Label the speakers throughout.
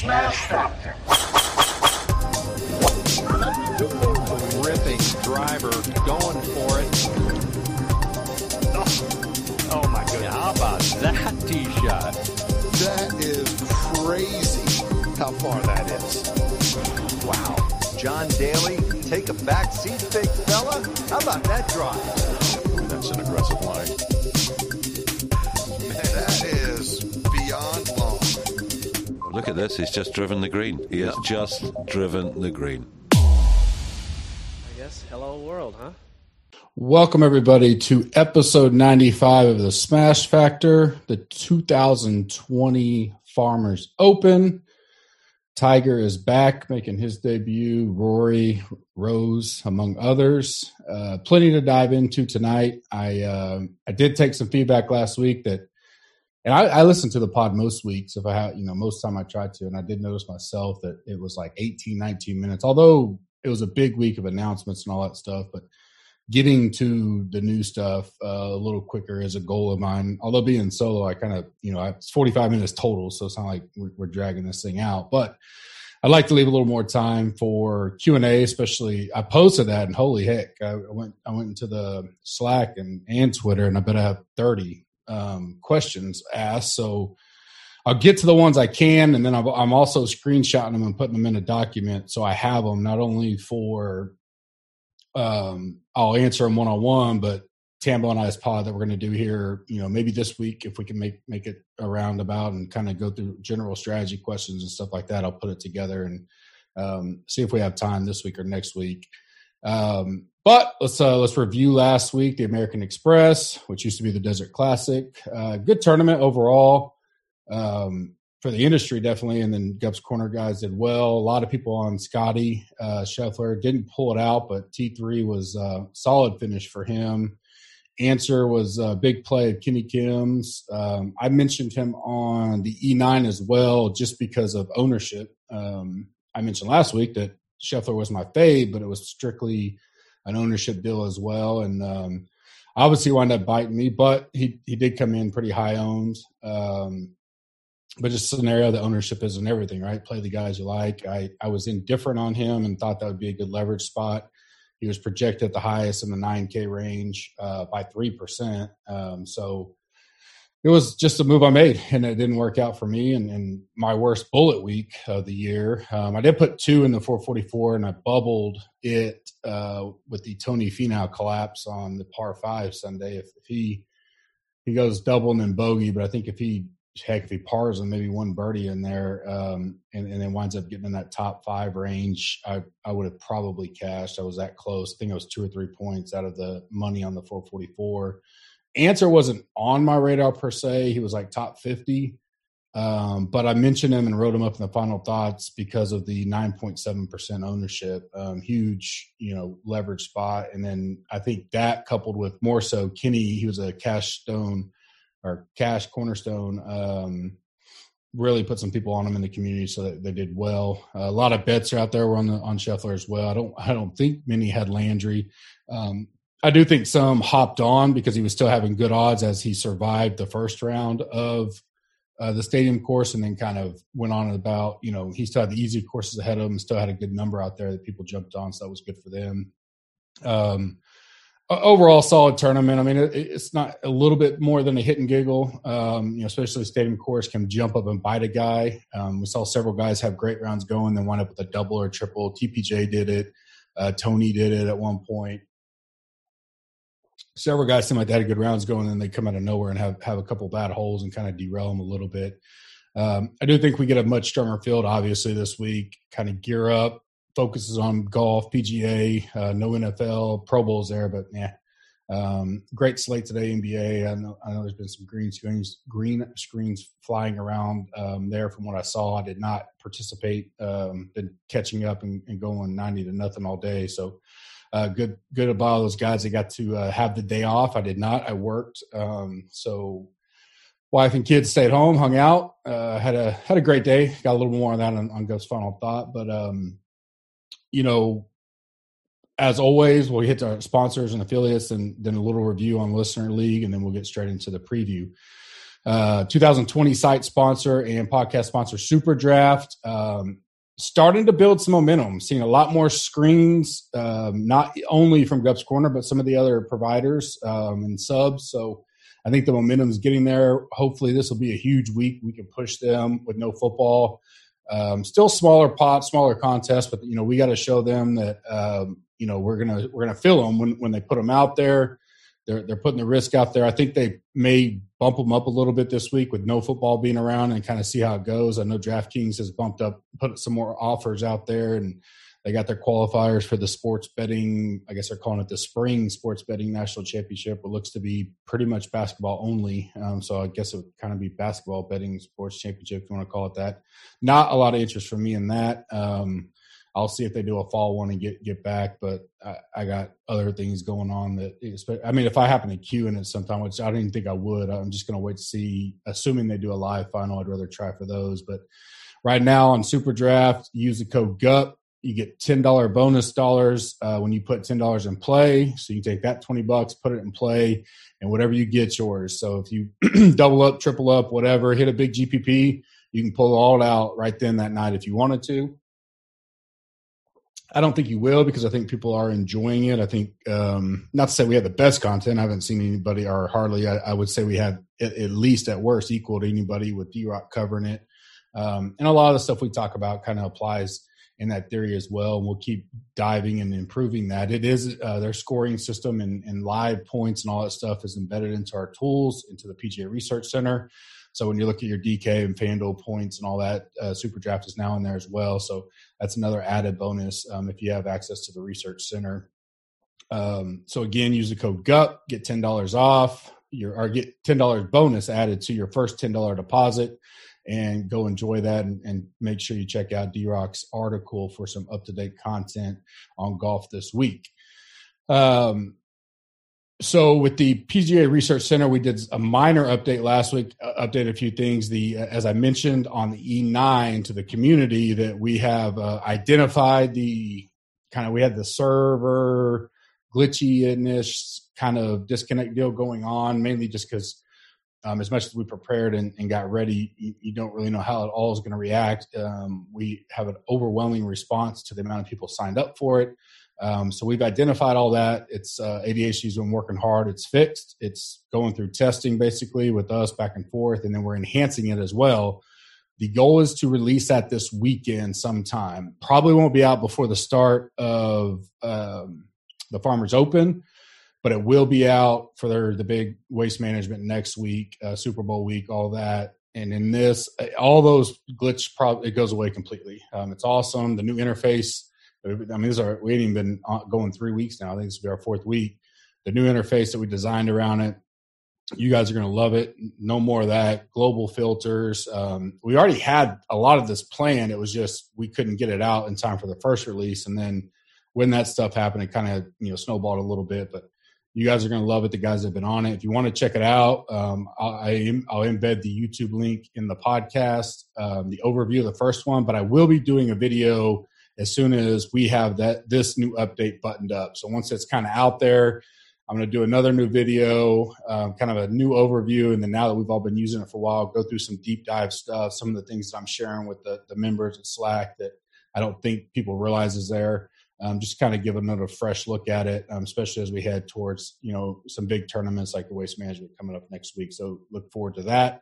Speaker 1: Smash Factor.
Speaker 2: Ripping driver, going for it. Oh, oh my goodness. How about that tee shot?
Speaker 3: That is crazy how far that is.
Speaker 2: Wow. John Daly, take a back seat, big fella. How about that drive?
Speaker 3: That's an aggressive line.
Speaker 4: Look at this. He's just driven the green. He has just driven the green.
Speaker 5: I guess hello world, huh?
Speaker 6: Welcome, everybody, to episode 95 of the Smash Factor, the 2020 Farmers Open. Tiger is back making his debut, Rory, Rose, among others. Uh, plenty to dive into tonight. I, uh, I did take some feedback last week that, and I, I listen to the pod most weeks if I have, you know, most time I try to, and I did notice myself that it was like 18, 19 minutes, although it was a big week of announcements and all that stuff, but getting to the new stuff uh, a little quicker is a goal of mine. Although being solo, I kind of, you know, I, it's 45 minutes total, so it's not like we're, we're, dragging this thing out. But I'd like to leave a little more time for Q and A, especially. I posted that, and holy heck, I went I went into the Slack and and Twitter, and I bet I have 30 um, questions asked. So. I'll get to the ones I can, and then I'm also screenshotting them and putting them in a document so I have them not only for um, I'll answer them one on one, but Tambo and I's pod that we're going to do here, you know, maybe this week if we can make make it a roundabout and kind of go through general strategy questions and stuff like that. I'll put it together and um, see if we have time this week or next week. Um, but let's uh, let's review last week the American Express, which used to be the Desert Classic. Uh, good tournament overall. Um, for the industry definitely, and then Gups Corner guys did well. A lot of people on Scotty uh, Scheffler didn't pull it out, but T three was a uh, solid finish for him. Ancer was a big play of Kenny Kim's. Um, I mentioned him on the E9 as well, just because of ownership. Um, I mentioned last week that Scheffler was my fave, but it was strictly an ownership deal as well, and um, obviously wound up biting me. But he he did come in pretty high owned. Um, but just scenario the ownership isn't everything, right? Play the guys you like. I, I was indifferent on him and thought that would be a good leverage spot. He was projected the highest in the 9K range uh, by 3%. Um, so it was just a move I made, and it didn't work out for me. And, and my worst bullet week of the year, um, I did put two in the 444, and I bubbled it uh, with the Tony Finau collapse on the par five Sunday. If, if he he goes double and then bogey, but I think if he heck, if he pars and maybe one birdie in there, um, and, and, then winds up getting in that top five range, I, I would have probably cashed. I was that close. I think I was two or three points out of the money on the 444. Ancer wasn't on my radar per se. He was like top 50. Um, but I mentioned him and wrote him up in the final thoughts because of the 9.7% ownership. Um, huge, you know, leverage spot. And then I think that coupled with more so Kenny, he was a cash stone or Cash Cornerstone um, really put some people on him in the community, so that they did well. Uh, a lot of bets are out there were on the on Scheffler as well. I don't I don't think many had Landry. Um, I do think some hopped on because he was still having good odds as he survived the first round of uh, the stadium course and then kind of went on about you know he still had the easy courses ahead of him, still had a good number out there that people jumped on, so that was good for them. Um, overall solid tournament. I mean, it, it's not a little bit more than a hit and giggle. Um, you know, especially the stadium course can jump up and bite a guy. Um, we saw several guys have great rounds going, then wind up with a double or triple. TPJ did it. Uh, Tony did it at one point. Several guys seem like they had good rounds going, and they come out of nowhere and have have a couple bad holes and kind of derail them a little bit. Um, I do think we get a much stronger field, obviously, this week. Kind of gear up, focuses on golf, PGA, uh, no NFL, Pro Bowls there, but yeah. Um, great slate today, NBA. I know, I know, there's been some green screens, green screens flying around um, there. From what I saw, I did not participate. Um, been catching up and, and, going ninety to nothing all day. So uh, good, good about those guys that got to uh, have the day off. I did not. I worked. Um, so wife and kids stayed home, hung out, uh, had a had a great day. Got a little more on that on, on Gus final thought, but um, you know, as always, we'll hit our sponsors and affiliates and then a little review on Listener League, and then we'll get straight into the preview. uh, 2020 site sponsor and podcast sponsor Super Draft. Um, starting to build some momentum, seeing a lot more screens, um, not only from Gups Corner, but some of the other providers um, and subs. So I think the momentum is getting there. Hopefully, this will be a huge week. We can push them with no football. Um, still smaller pot, smaller contest, but you know we got to show them that um, you know we're gonna we're gonna fill them when when they put them out there. They're they're putting the risk out there. I think they may bump them up a little bit this week with no football being around and kind of see how it goes. I know DraftKings has bumped up, put some more offers out there, and they got their qualifiers for the sports betting. I guess they're calling it the spring sports betting national championship. It looks to be pretty much basketball only. Um, so I guess it would kind of be basketball betting sports championship if you want to call it that. Not a lot of interest for me in that. Um, I'll see if they do a fall one and get get back. But I, I got other things going on that. I mean, if I happen to queue in it sometime, which I don't even think I would, I'm just going to wait to see. Assuming they do a live final, I'd rather try for those. But right now on Super Draft, use the code GUP. You get ten dollar bonus dollars uh, when you put ten dollars in play. So you take that twenty bucks, put it in play, and whatever you get, yours. So if you double up, triple up, whatever, hit a big GPP, you can pull all out right then that night if you wanted to. I don't think you will because I think people are enjoying it. I think um, not to say we have the best content. I haven't seen anybody or hardly. I, I would say we have at, at, least at worst equal to anybody with D Rock covering it. Um, and a lot of the stuff we talk about kind of applies in that theory as well. And we'll keep diving and improving that. It is uh, their scoring system and, and live points and all that stuff is embedded into our tools, into the PGA Research Center. So when you look at your DK and FanDuel points and all that, uh, Super Draft is now in there as well. So that's another added bonus um, if you have access to the Research Center. Um, so again, use the code GUP, get ten dollars off your or get ten dollars bonus added to your first ten dollar deposit, and go enjoy that. And, and make sure you check out D Rock's article for some up to date content on golf this week. Um, so with the PGA Research Center, we did a minor update last week. Uh, updated a few things. The uh, as I mentioned on the E9 to the community that we have uh, identified the kind of we had the server glitchiness kind of disconnect deal going on, mainly just because um, as much as we prepared and, and got ready, you, you, don't really know how it all is going to react. Um, we have an overwhelming response to the amount of people signed up for it. Um, so we've identified all that. It's uh, ADHD's been working hard. It's fixed. It's going through testing basically with us back and forth, and then we're enhancing it as well. The goal is to release that this weekend sometime. Probably won't be out before the start of um, the Farmers Open, but it will be out for their, the big waste management next week, uh, Super Bowl week, all that. And in this, all those glitch, probably it goes away completely. Um, it's awesome. The new interface I mean, these are we ain't even been going three weeks now. I think this will be our fourth week. The new interface that we designed around it, you guys are going to love it. No more of that. Global filters. Um, we already had a lot of this planned. It was just we couldn't get it out in time for the first release, and then when that stuff happened, it kind of you know snowballed a little bit. But you guys are going to love it. The guys have been on it. If you want to check it out, um, I, will embed the YouTube link in the podcast, um, the overview of the first one. But I will be doing a video as soon as we have that this new update buttoned up. So once it's kind of out there, I'm going to do another new video, um, kind of a new overview, and then now that we've all been using it for a while, go through some deep dive stuff, some of the things that I'm sharing with the, the members at Slack that I don't think people realize is there. Um, just kind of give another fresh look at it, um, especially as we head towards you know some big tournaments like the Waste Management coming up next week. So look forward to that.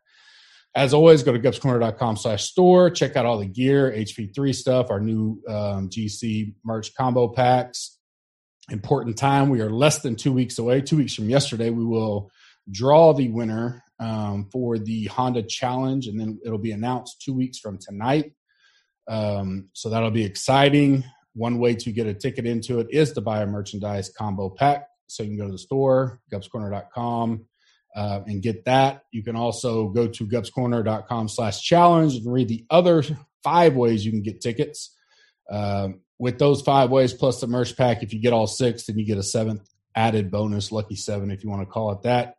Speaker 6: As always, go to gupscorner.com slash store. Check out all the gear, HP3 stuff, our new um, GC merch combo packs. Important time. We are less than two weeks away. Two weeks from yesterday, we will draw the winner um, for the Honda Challenge, and then it'll be announced two weeks from tonight. Um, so that'll be exciting. One way to get a ticket into it is to buy a merchandise combo pack. So you can go to the store, gupscorner.com, uh, and get that. You can also go to gupscorner.com slash challenge and read the other five ways you can get tickets. Um, with those five ways plus the merch pack, if you get all six, then you get a seventh added bonus, lucky seven, if you want to call it that.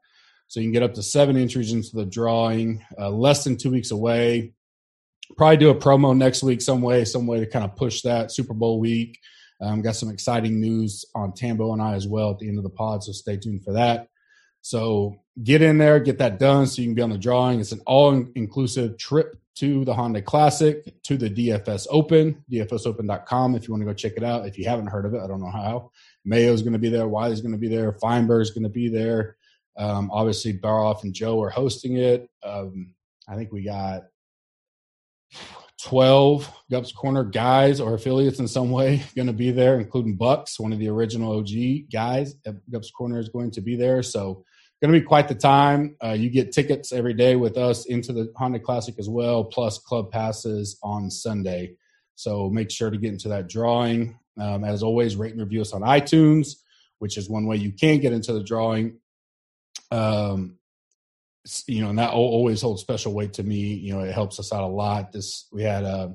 Speaker 6: So you can get up to seven entries into the drawing, uh, less than two weeks away. Probably do a promo next week, some way, some way to kind of push that Super Bowl week. Um, got some exciting news on Tambo and I as well at the end of the pod, so stay tuned for that. So get in there, get that done so you can be on the drawing. It's an all inclusive trip to the Honda Classic, to the DFS Open, dfsopen.com if you want to go check it out. If you haven't heard of it, I don't know how. Mayo's going to be there, Wiley's going to be there, Feinberg's going to be there. Um, obviously, Baroff and Joe are hosting it. Um, I think we got 12 Gups Corner guys or affiliates in some way going to be there, including Bucks, one of the original OG guys. at Gups Corner is going to be there. So, going to be quite the time. Uh, you get tickets every day with us into the Honda Classic as well, plus club passes on Sunday. So, make sure to get into that drawing. Um, as always, rate and review us on iTunes, which is one way you can get into the drawing. Um, you know, and that always holds special weight to me. You know, it helps us out a lot. This we had uh,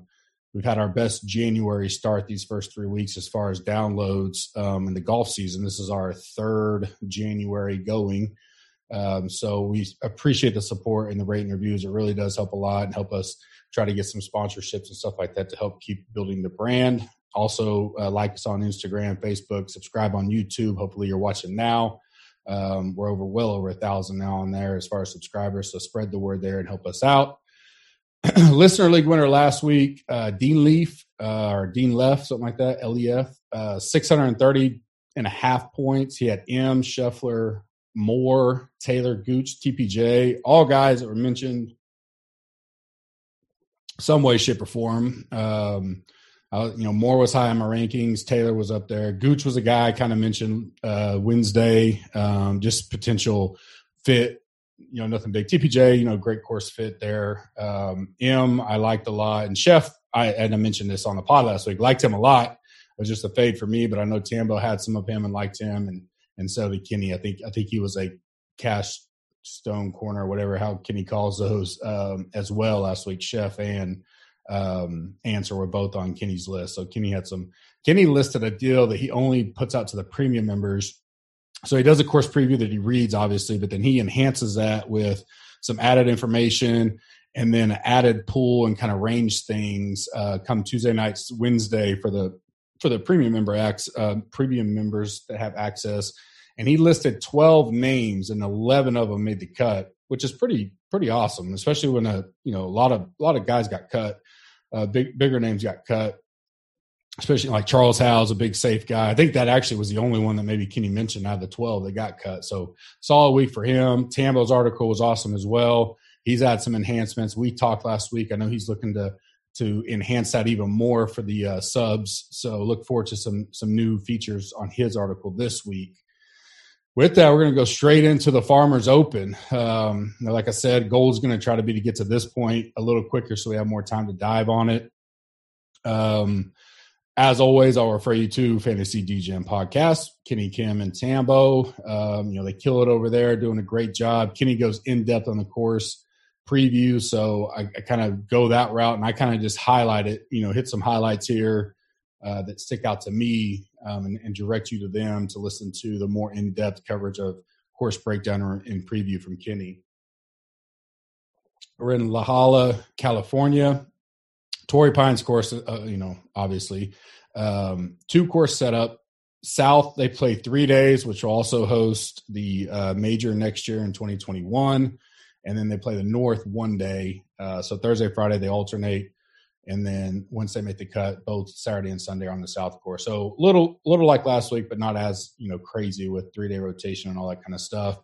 Speaker 6: we've had our best January start these first three weeks as far as downloads um, in the golf season. This is our third January going. Um, so we appreciate the support and the rating reviews. It really does help a lot and help us try to get some sponsorships and stuff like that to help keep building the brand. Also, uh, like us on Instagram, Facebook, subscribe on YouTube. Hopefully, you're watching now. Um, we're over well over a thousand now on there as far as subscribers. So spread the word there and help us out. Listener League winner last week, uh, Dean Leaf uh, or Dean Left, something like that, LEF, uh, 630 and a half points. He had M, Scheffler, Moore, Taylor, Gooch, TPJ, all guys that were mentioned some way, shape, or form. Um, uh, you know, Moore was high on my rankings. Taylor was up there. Gooch was a guy I kind of mentioned uh, Wednesday, um, just potential fit. You know, nothing big. TPJ, you know, great course fit there. Um, M, I liked a lot. And Chef, I, and I mentioned this on the pod last week, liked him a lot. It was just a fade for me, but I know Tambo had some of him and liked him, and and so did Kenny. I think I think he was a cash stone corner, whatever how Kenny calls those, um, as well last week. Chef and um, Ancer were both on Kenny's list. So Kenny had some. Kenny listed a deal that he only puts out to the premium members. So he does a course preview that he reads, obviously, but then he enhances that with some added information and then added pool and kind of range things. Uh, come Tuesday nights, Wednesday for the for the premium member acts, uh, premium members that have access. And he listed 12 names and 11 of them made the cut, which is pretty pretty awesome, especially when a you know a lot of a lot of guys got cut uh, big bigger names got cut, especially like Charles Howell's a big safe guy. I think that actually was the only one that maybe Kenny mentioned out of the twelve that got cut. So solid week for him. Tambo's article was awesome as well. He's had some enhancements. We talked last week. I know he's looking to to enhance that even more for the uh, subs. So look forward to some some new features on his article this week. With that, we're going to go straight into the Farmers Open. Um, like I said, goal is going to try to be to get to this point a little quicker so we have more time to dive on it. Um, as always, I'll refer you to Fantasy DGM podcast, Kenny Kim and Tambo. Um, you know, they kill it over there, doing a great job. Kenny goes in depth on the course preview, so I, I kind of go that route and I kind of just highlight it, you know, hit some highlights here uh, that stick out to me um, and, and, direct you to them to listen to the more in-depth coverage of course breakdown or in preview from Kenny. We're in La Jolla, California. Torrey Pines course, uh, you know, obviously. Um, two course setup. South, they play three days, which will also host the uh, major next year in 2021. And then they play the North one day. Uh, so Thursday, Friday, they alternate and then once they make the cut, both Saturday and Sunday on the South Course. So little little like last week, but not as you know crazy with three day rotation and all that kind of stuff.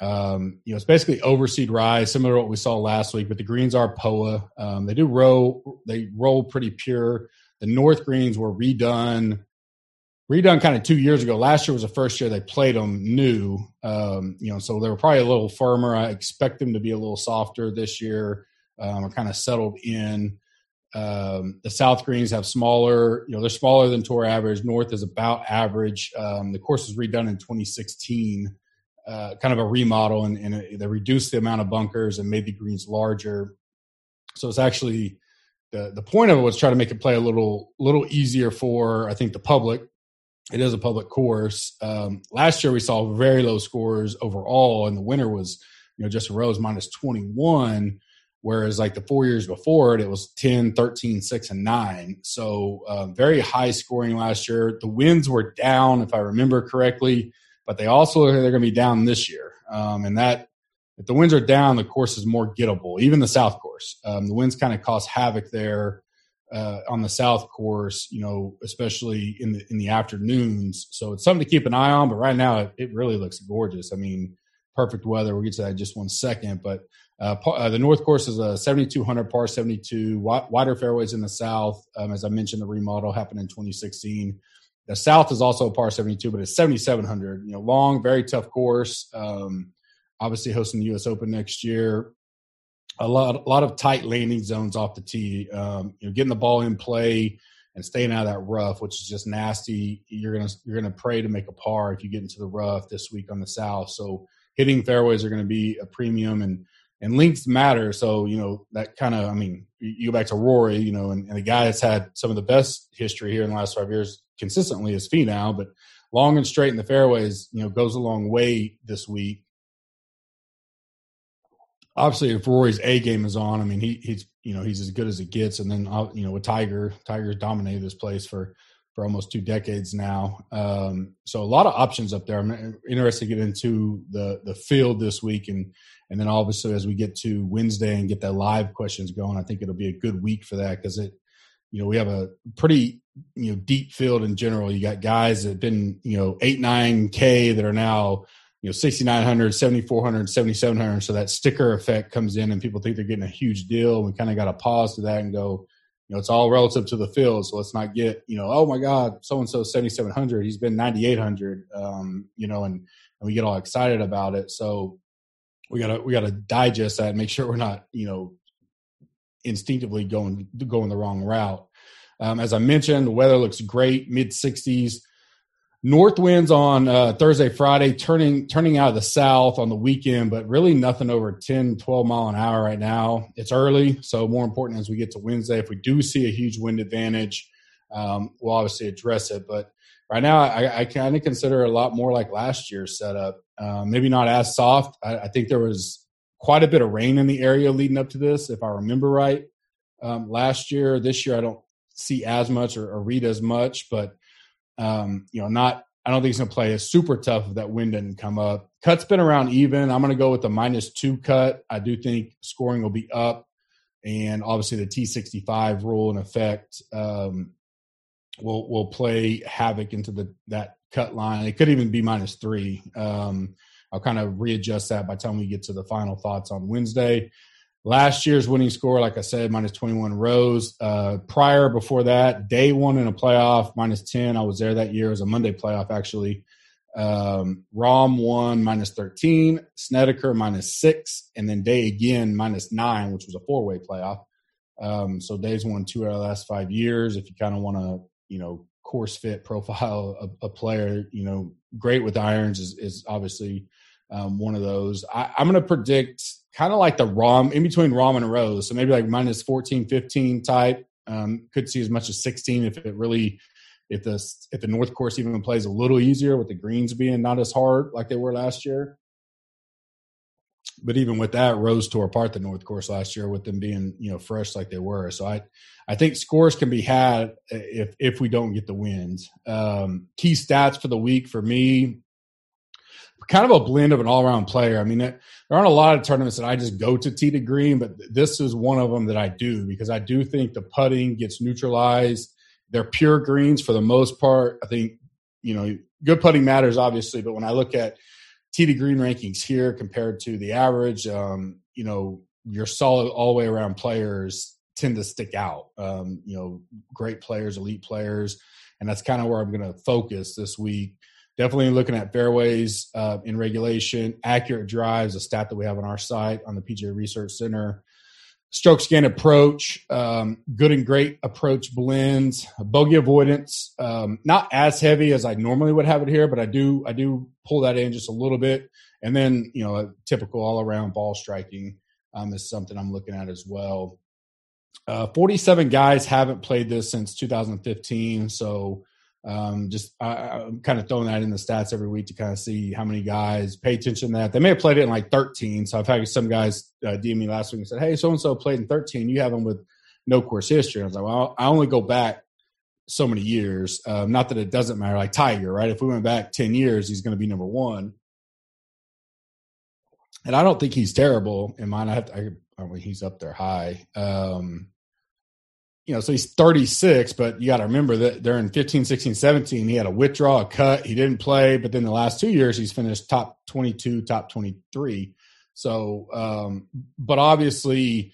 Speaker 6: Um, you know, it's basically overseed rise, similar to what we saw last week. But the greens are POA. Um, they do roll. They roll pretty pure. The North greens were redone, redone kind of two years ago. Last year was the first year they played them new. Um, you know, so they were probably a little firmer. I expect them to be a little softer this year. Um, are kind of settled in. Um, the South Greens have smaller, you know, they're smaller than tour average. North is about average. Um, the course was redone in 2016, uh, kind of a remodel, and, and, they reduced the amount of bunkers and made the greens larger. So it's actually the the point of it was try to make it play a little little easier for I think the public. It is a public course. Um, last year we saw very low scores overall, and the winner was you know Justin Rose minus 21 Whereas like the four years before it, it was 10, 13, 6, and 9. So uh, very high scoring last year. The wins were down, if I remember correctly, but they also they're going to be down this year. um, and that if the winds are down, the course is more gettable. Even the south course, um, the winds kind of cause havoc there uh, on the south course. You know, especially in the in the afternoons. So it's something to keep an eye on. But right now, it, it really looks gorgeous. I mean, perfect weather. We'll get to that in just one second, but. Uh, uh, the North Course is a 7,200 par 72, wider fairways in the South. Um, as I mentioned, the remodel happened in 2016. The South is also a par 72, but it's 7,700. You know, long, very tough course. Um, obviously, hosting the U.S. Open next year. A lot, a lot of tight landing zones off the tee. Um, you know, getting the ball in play and staying out of that rough, which is just nasty. You're gonna you're gonna pray to make a par if you get into the rough this week on the South. So hitting fairways are going to be a premium and and links matter. So, you know, that kind of, I mean, you go back to Rory, you know, and, and, a guy that's had some of the best history here in the last five years consistently is Finau, but long and straight in the fairways, you know, goes a long way this week. Obviously, if Rory's A game is on, I mean, he, he's, you know, he's as good as it gets. And then, uh, you know, with Tiger, Tiger's dominated this place for, for almost two decades now. Um, so a lot of options up there. I'm interested to get into the the field this week, and and then obviously as we get to Wednesday and get that live questions going, I think it'll be a good week for that because it, you know, we have a pretty you know deep field in general. You got guys that have been you know eight nine k that are now you know 6900 7400 7700 so that sticker effect comes in and people think they're getting a huge deal we kind of got to pause to that and go you know, it's all relative to the field. So let's not get, you know, oh my God, so and so 7,700. He's been 9,800, um, you know, and, and we get all excited about it. So we gotta, we gotta digest that and make sure we're not, you know, instinctively going, going the wrong route. Um, as I mentioned, the weather looks great, mid 60s. North winds on uh, Thursday, Friday, turning turning out of the south on the weekend, but really nothing over 10, 12 mile an hour right now. It's early, so more important as we get to Wednesday. If we do see a huge wind advantage, um, we'll obviously address it. But right now, I, I kind of consider it a lot more like last year's setup. Uh, maybe not as soft. I, I, think there was quite a bit of rain in the area leading up to this, if I remember right. Um, last year, this year, I don't see as much or, or read as much, but um, you know, not I don't think he's going to play as super tough if that wind didn't come up. Cut's been around even. I'm going to go with the minus two cut. I do think scoring will be up, and obviously the T65 rule in effect um, will will play havoc into the that cut line. It could even be minus three. Um, I'll kind of readjust that by the time we get to the final thoughts on Wednesday. Last year's winning score, like I said, minus 21 Rose. Uh, prior, before that, day one in a playoff, minus 10. I was there that year. It was a Monday playoff, actually. Um, Rahm won minus 13, Snedeker minus six, and then Day again minus nine, which was a four way playoff. Um, so Day's won two out of the last five years. If you kind of want to, you know, course fit profile a, a, player, you know, great with irons is, is obviously um, one of those. I, I'm going to predict kind of like the Rahm in between Rahm and Rose. So maybe like minus 14, 15 type. Um, could see as much as 16 if it really if the if the North Course even plays a little easier with the greens being not as hard like they were last year. But even with that, Rose tore apart the North Course last year with them being you know fresh like they were. So I I think scores can be had if if we don't get the wins. Um, key stats for the week for me kind of a blend of an all around player. I mean, there aren't a lot of tournaments that I just go to tee to green, but this is one of them that I do because I do think the putting gets neutralized. They're pure greens for the most part. I think, you know, good putting matters, obviously, but when I look at tee to green rankings here compared to the average, um, you know, your solid all the way around players tend to stick out. Um, you know, great players, elite players. And that's kind of where I'm going to focus this week definitely looking at fairways uh, in regulation, accurate drives, a stat that we have on our site on the PGA Research Center. Strokes gained approach, um, good and great approach blends, bogey avoidance, um, not as heavy as I normally would have it here, but I do I do pull that in just a little bit, and then you know typical all around ball striking um, is something I'm looking at as well. Uh, 47 guys haven't played this since 2015, so um, just I, am kind of throwing that in the stats every week to kind of see how many guys pay attention to that. They may have played it in like 13. So I've had some guys uh, DM me last week and said, "Hey, so and so played in 13. You have them with no course history." I was like, "Well, I only go back so many years. Um, not that it doesn't matter. Like Tiger, right? If we went back 10 years, he's going to be number one." and I don't think he's terrible in mine. I have to, I, I mean, he's up there high. Um, you know, so he's 36, but you got to remember that during 15, 16, 17, he had a withdrawal, a cut. He didn't play, but then the last two years, he's finished top 22, top 23. So, um, but obviously,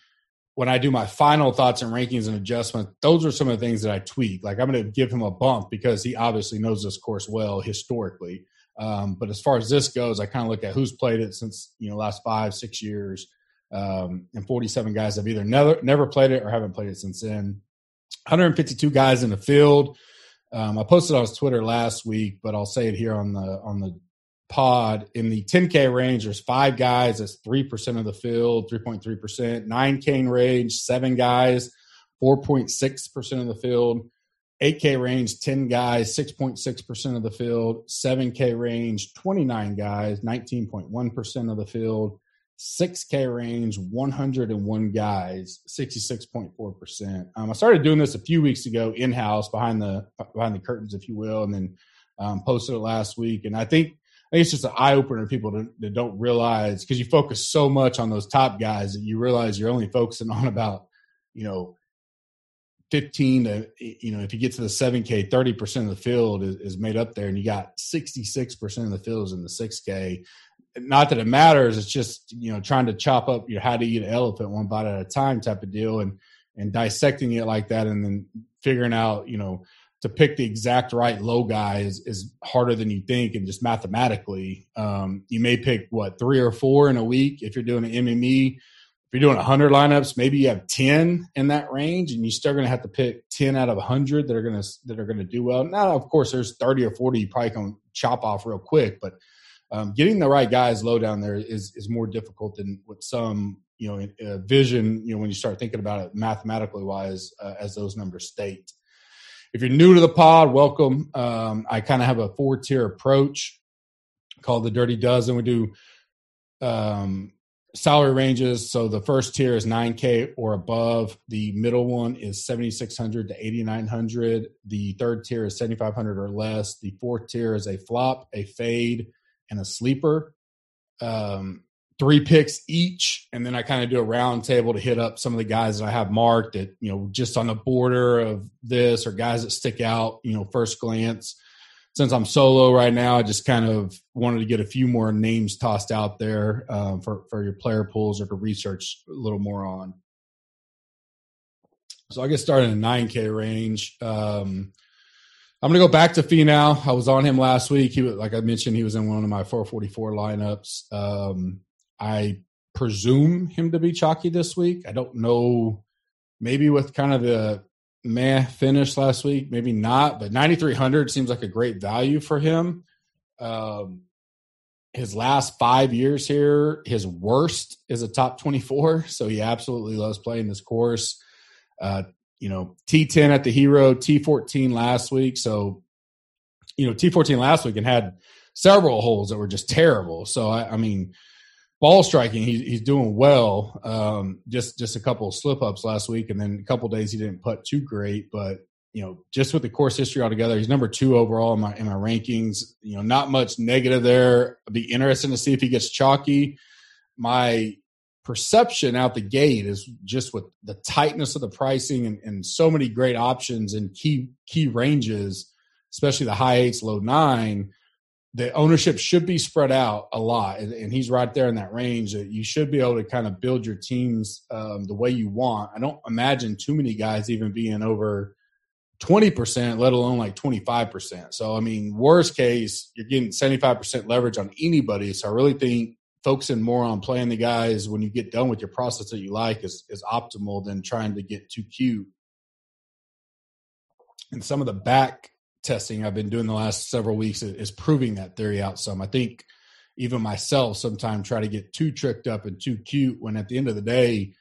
Speaker 6: when I do my final thoughts and rankings and adjustments, those are some of the things that I tweak. Like I'm going to give him a bump because he obviously knows this course well historically. Um, but as far as this goes, I kind of look at who's played it since you know last five, six years, um, and 47 guys have either never never played it or haven't played it since then. 152 guys in the field. Um, I posted on Twitter last week, but I'll say it here on the on the pod. In the 10K range, there's five guys. That's three percent of the field, 3.3 percent. 9K range, seven guys, 4.6 percent of the field. 8K range, 10 guys, 6.6% of the field. 7K range, 29 guys, 19.1% of the field. 6K range, 101 guys, 66.4%. Um, I started doing this a few weeks ago in house behind the behind the curtains, if you will, and then um, posted it last week. And I think I think it's just an eye opener people that, that don't realize because you focus so much on those top guys that you realize you're only focusing on about you know 15 to you know if you get to the 7k 30% of the field is, is made up there and you got 66% of the field is in the 6k not that it matters it's just you know trying to chop up your how to eat an elephant one bite at a time type of deal and and dissecting it like that and then figuring out you know to pick the exact right low guy is, is harder than you think and just mathematically um, you may pick what three or four in a week if you're doing an mme if you're doing 100 lineups, maybe you have 10 in that range, and you're still going to have to pick 10 out of 100 that are going to that are going to do well. Now, of course, there's 30 or 40 you probably can chop off real quick, but um, getting the right guys low down there is is more difficult than what some you know uh, vision. You know, when you start thinking about it mathematically wise, uh, as those numbers state. If you're new to the pod, welcome. Um, I kind of have a four tier approach called the Dirty Dozen. We do um, salary ranges. So the first tier is 9K or above. The middle one is 7,600 to 8,900. The third tier is 7,500 or less. The fourth tier is a flop, a fade, and a sleeper. Um, three picks each. And then I kind of do a round table to hit up some of the guys that I have marked that, you know, just on the border of this or guys that stick out, you know, first glance since I'm solo right now, I just kind of wanted to get a few more names tossed out there um, for for your player pools or to research a little more on. So I get started in the 9K range. Um, I'm going to go back to Finau. I was on him last week. He was, like I mentioned, he was in one of my 444 lineups. Um, I presume him to be chalky this week. I don't know. Maybe with kind of the meh finish last week. Maybe not, but 9,300 seems like a great value for him. Um, his last five years here, his worst is a top 24. So he absolutely loves playing this course. Uh, you know, T10 at the Hero, T14 last week. So, you know, T14 last week and had several holes that were just terrible. So, I, I mean, ball striking, he's he's doing well. Um, just just a couple slip ups last week, and then a couple days he didn't putt too great. But you know, just with the course history altogether, he's number two overall in my in my rankings. You know, not much negative there. I'd be interested to see if he gets chalky. My perception out the gate is just with the tightness of the pricing and, and so many great options and key key ranges, especially the high eights, low nine the ownership should be spread out a lot, and, and, he's right there in that range. That you should be able to kind of build your teams um, the way you want. I don't imagine too many guys even being over twenty percent, let alone like twenty five percent. So, I mean, worst case, you're getting seventy five percent leverage on anybody. So, I really think focusing more on playing the guys when you get done with your process that you like is is optimal than trying to get too cute. And some of the back testing I've been doing the last several weeks is proving that theory out some. I think even myself sometimes try to get too tricked up and too cute when at the end of the day,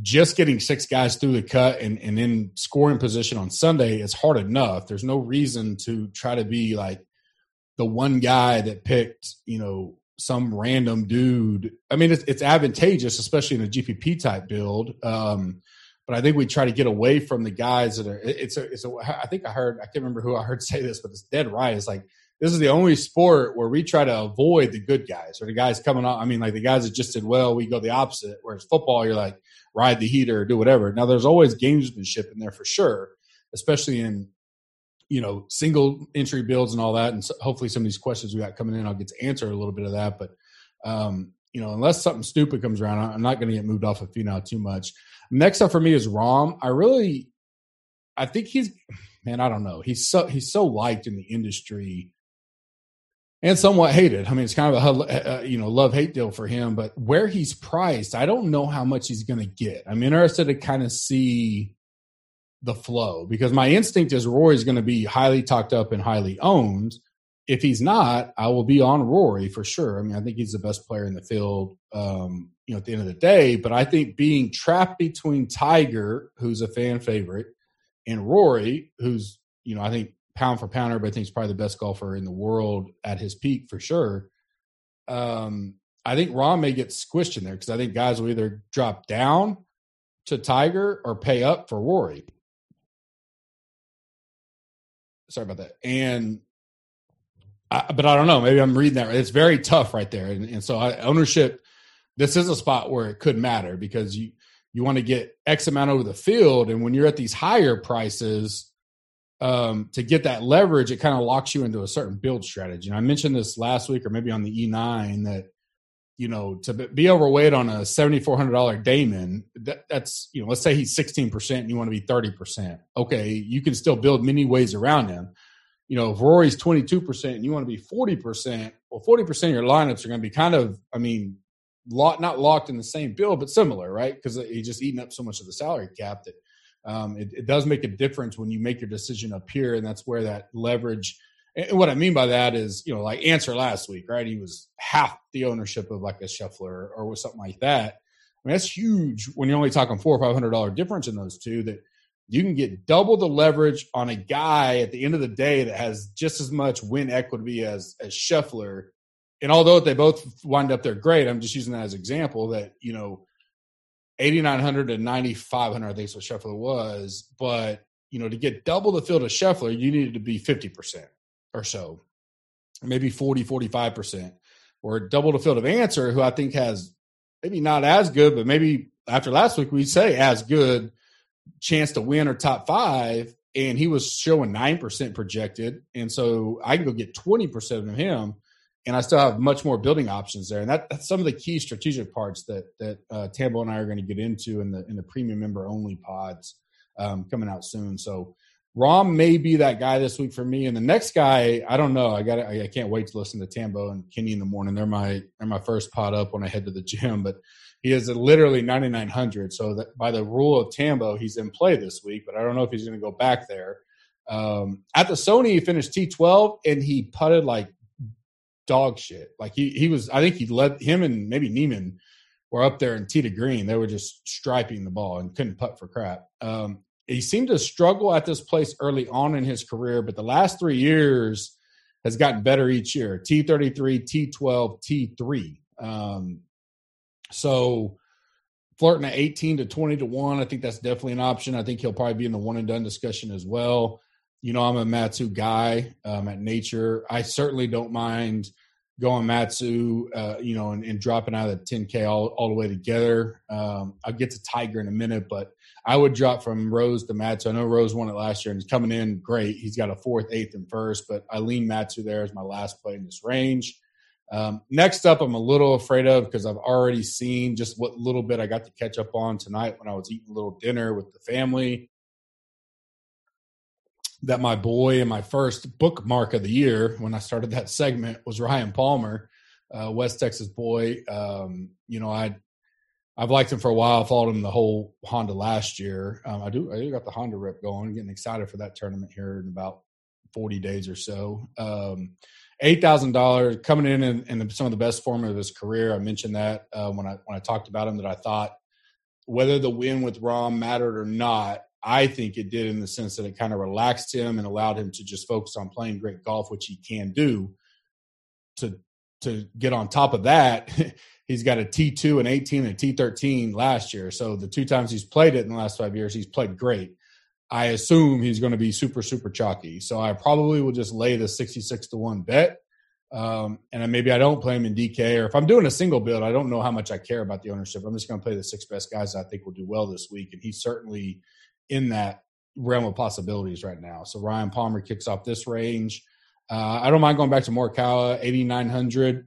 Speaker 6: just getting six guys through the cut and, and in scoring position on Sunday is hard enough. There's no reason to try to be like the one guy that picked, you know, some random dude. I mean, it's, it's advantageous, especially in a GPP type build. Um, but I think we try to get away from the guys that are. It's a. It's a. I think I heard. I can't remember who I heard say this, but it's dead right. It's like this is the only sport where we try to avoid the good guys or the guys coming on. I mean, like the guys that just did well, we go the opposite. Whereas football, you're like ride the heater or do whatever. Now there's always gamesmanship in there for sure, especially in you know single entry builds and all that. And so hopefully some of these questions we got coming in, I'll get to answer a little bit of that. But um, you know, unless something stupid comes around, I'm not going to get moved off of Finau too much. Next up for me is Rahm I really, I think he's man. I don't know. He's so he's so liked in the industry and somewhat hated. I mean, it's kind of a, a you know love hate deal for him. But where he's priced, I don't know how much he's going to get. I'm interested to kind of see the flow because my instinct is Rory's going to be highly talked up and highly owned. If he's not, I will be on Rory for sure. I mean, I think he's the best player in the field. Um, you know, at the end of the day, but I think being trapped between Tiger, who's a fan favorite, and Rory, who's you know I think pound for pound, everybody thinks probably the best golfer in the world at his peak for sure. Um, I think Rahm may get squished in there because I think guys will either drop down to Tiger or pay up for Rory. Sorry about that. And I, but I don't know. Maybe I'm reading that. It's very tough right there. And, and so I, ownership. This is a spot where it could matter because you you want to get X amount over the field, and when you're at these higher prices, um, to get that leverage, it kind of locks you into a certain build strategy. And I mentioned this last week or maybe on the E9 that, you know, to be overweight on a $7,400 Damon, that, that's, you know, let's say he's 16% and you want to be 30%. Okay, you can still build many ways around him. You know, if Rory's 22% and you want to be 40%, well, 40% of your lineups are going to be kind of, I mean, lot, not locked in the same build, but similar, right? Because he's just eating up so much of the salary cap that – um, it, it, does make a difference when you make your decision up here, and that's where that leverage. And what I mean by that is, you know, like Ancer last week, right? He was half the ownership of like a Scheffler or was something like that. I mean, that's huge when you're only talking four or five hundred dollar difference in those two. That you can get double the leverage on a guy at the end of the day that has just as much win equity as as Scheffler. And although they both wind up there great, I'm just using that as example that you know 8,900 to 9,500, I think is what Scheffler was. But, you know, to get double the field of Scheffler, you needed to be 50% or so, maybe 40, 45%, or double the field of Ancer, who I think has maybe not as good, but maybe after last week, we say as good chance to win or top five. And he was showing 9% projected. And so I can go get 20% of him and I still have much more building options there. And that, that's some of the key strategic parts that that uh, Tambo and I are going to get into in the in the premium member only pods um, coming out soon. So Rahm may be that guy this week for me, and the next guy I don't know. I got I, can't wait to listen to Tambo and Kenny in the morning. They're my they're my first pot up when I head to the gym, but. He is literally 9,900. So that by the rule of Tambo, he's in play this week, but I don't know if he's going to go back there. Um, at the Sony, he finished T12 and he putted like dog shit. Like he he was, I think he led him and maybe Niemann were up there in tee to green. They were just striping the ball and couldn't putt for crap. Um, he seemed to struggle at this place early on in his career, but the last three years has gotten better each year. T thirty three, T twelve, T three. Um, so flirting at 18 to 20 to 1 i think that's definitely an option i think he'll probably be in the one and done discussion as well you know, I'm a Matsu guy um, at nature. I certainly don't mind going Matsu, uh, you know, and, and, dropping out of the 10K all, all the way together. Um, I'll get to Tiger in a minute, but I would drop from Rose to Matsu. I know Rose won it last year and he's coming in great. He's got a fourth, eighth, and first, but I lean Matsu there as my last play in this range. Um, next up, I'm a little afraid of because I've already seen just what little bit I got to catch up on tonight when I was eating a little dinner with the family that my boy and my first bookmark of the year when I started that segment was Ryan Palmer, uh, West Texas boy. Um, you know, I I've liked him for a while. Followed him the whole Honda last year. Um, I do I do got the Honda rip going. Getting excited for that tournament here in about forty days or so. Um, Eight thousand dollars coming in, in in, some of the best form of his career. I mentioned that uh, when I when I talked about him that I thought whether the win with Rahm mattered or not, I think it did in the sense that it kind of relaxed him and allowed him to just focus on playing great golf, which he can do. To to get on top of that, he's got a T2 and 18 and T13 last year. So the two times he's played it in the last five years, he's played great. I assume he's going to be super, super chalky. So I probably will just lay the 66 to 1 bet. Um, and maybe I don't play him in DK, or if I'm doing a single build, I don't know how much I care about the ownership. I'm just going to play the six best guys I think will do well this week. And he's certainly in that realm of possibilities right now. So Ryan Palmer kicks off this range. Uh, I don't mind going back to Morikawa, 8,900.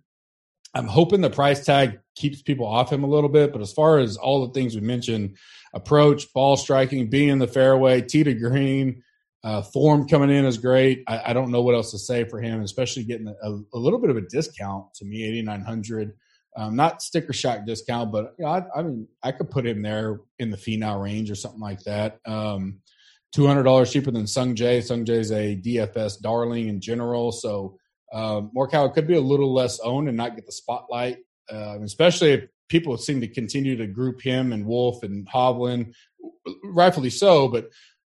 Speaker 6: I'm hoping the price tag keeps people off him a little bit. But as far as all the things we mentioned, approach, ball striking, being in the fairway, tee to green, uh, form coming in is great. I, I, don't know what else to say for him, especially getting a, a little bit of a discount to me, 8,900. Um, not sticker shock discount, but you know, I, I, mean, I could put him there in the Finau range or something like that. Um, $200 cheaper than Sung Jae. Sung Jae is a DFS darling in general. So um, Morikawa could be a little less owned and not get the spotlight, uh, especially if people seem to continue to group him and Wolff and Hovland, rightfully so. But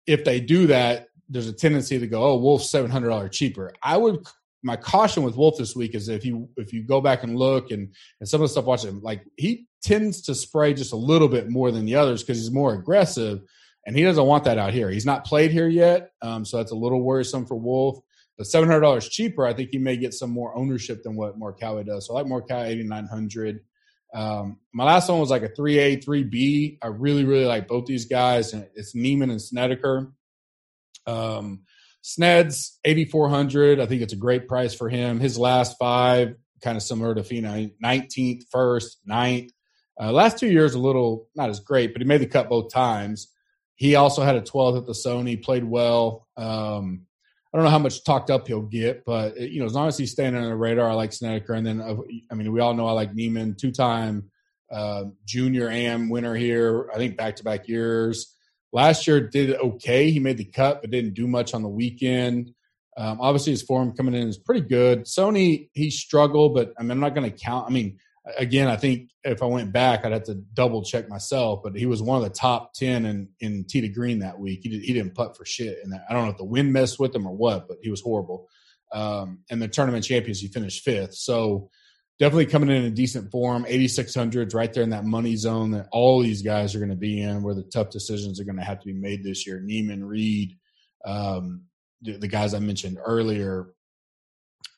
Speaker 6: if they do that, there's a tendency to go, "Oh, Wolff's seven hundred dollars cheaper." I would. My caution with Wolff this week is if you if you go back and look and and some of the stuff watching, like he tends to spray just a little bit more than the others because he's more aggressive, and he doesn't want that out here. He's not played here yet, um, so that's a little worrisome for Wolff. But seven hundred dollars cheaper, I think he may get some more ownership than what Morikawa does. So I like Morikawa eighty nine hundred. Um, my last one was like a 3A, 3B. I really, really like both these guys, and it's Niemann and Snedeker. Um, Sned's 8,400. I think it's a great price for him. His last five, kind of similar to Finau, 19th, first, ninth. Uh, last two years, a little not as great, but he made the cut both times. He also had a 12th at the Sony, played well. Um, I don't know how much talked up he'll get, but you know, as long as he's staying on the radar, I like Snedeker. And then, uh, I mean, we all know I like Niemann, two time uh, junior AM winner here. I think back to back years. Last year did okay. He made the cut, but didn't do much on the weekend. Um, obviously, his form coming in is pretty good. Sony, he struggled, but I mean, I'm not going to count. I mean, again, I think if I went back, I'd have to double check myself. But he was one of the top ten in in tee to green that week. He did, he didn't putt for shit, and I don't know if the wind messed with him or what, but he was horrible. Um, and the tournament champions, he finished fifth. So definitely coming in a decent form. 8600s right there in that money zone that all these guys are going to be in, where the tough decisions are going to have to be made this year. Niemann, Reed, um, the, the, guys I mentioned earlier,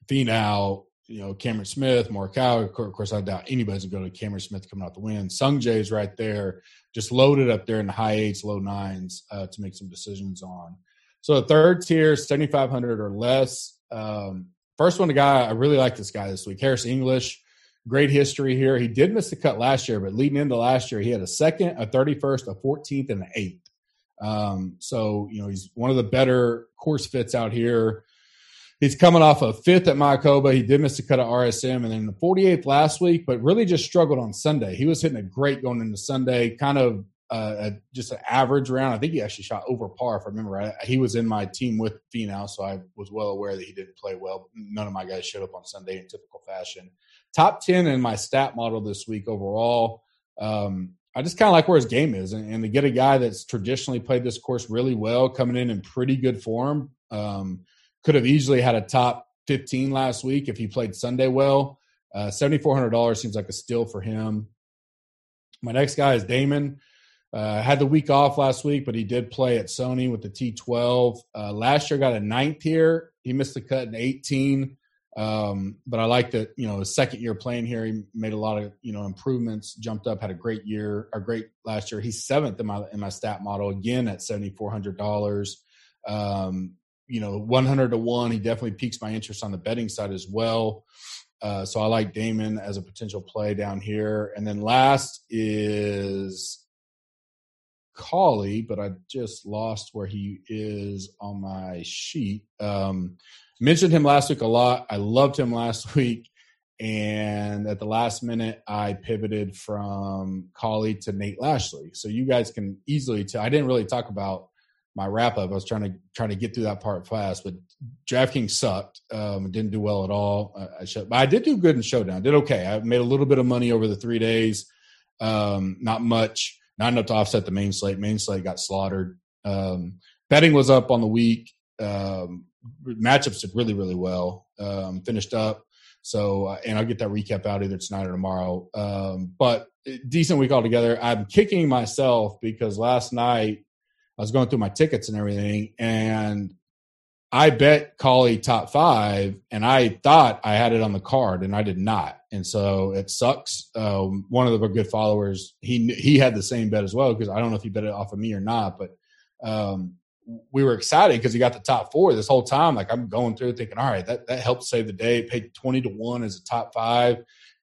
Speaker 6: Finau, you know, Cameron Smith, Morikawa. Of course, I doubt anybody's going to go to Cameron Smith coming out the win. Sung Jae's right there, just loaded up there in the high eights, low nines uh, to make some decisions on. So the third tier, 7,500 or less. Um, first one, the guy, I really like this guy this week. Harris English, great history here. He did miss the cut last year, but leading into last year, he had a second, a 31st, a 14th, and an eighth. Um, so, you know, he's one of the better course fits out here. He's coming off a fifth at Mayakoba. He did miss the cut at RSM and then the 48th last week, but really just struggled on Sunday. He was hitting a great going into Sunday, kind of uh, just an average round. I think he actually shot over par, if I remember right. He was in my team with Finau, so I was well aware that he didn't play well. None of my guys showed up on Sunday in typical fashion. Top 10 in my stat model this week overall. Um, I just kind of like where his game is. And, and, to get a guy that's traditionally played this course really well, coming in in pretty good form, um, – could have easily had a top 15 last week if he played Sunday well. Uh, $7,400 seems like a steal for him. My next guy is Dahmen. Uh, had the week off last week, but he did play at Sony with the T12. Uh, last year got a ninth here. He missed the cut in 18. Um, but I like that, you know, his second year playing here, he made a lot of, you know, improvements, jumped up, had a great year, a great last year. He's seventh in my, in my stat model again at $7,400. Um, you know, 100 to 1. He definitely piques my interest on the betting side as well. Uh, so I like Dahmen as a potential play down here. And then last is Cauley, but I just lost where he is on my sheet. Um, mentioned him last week a lot. I loved him last week. And at the last minute, I pivoted from Cauley to Nate Lashley. So you guys can easily tell. I didn't really talk about my wrap up. I was trying to trying to get through that part fast, but DraftKings sucked. Um, didn't do well at all. I, I shut, but I did do good in Showdown. Did okay. I made a little bit of money over the three days. Um, not much, not enough to offset the main slate. Main slate got slaughtered. Um, betting was up on the week. Um, matchups did really really well. Um, finished up. So, uh, and I'll get that recap out either tonight or tomorrow. Um, but decent week altogether. I'm kicking myself because last night I was going through my tickets and everything, and I bet Cauley top five, and I thought I had it on the card, and I did not, and so it sucks. Um, one of the good followers, he he had the same bet as well because I don't know if he bet it off of me or not, but um, we were excited because he got the top four this whole time. Like I'm going through thinking, all right, that that helped save the day. paid twenty to one as a top five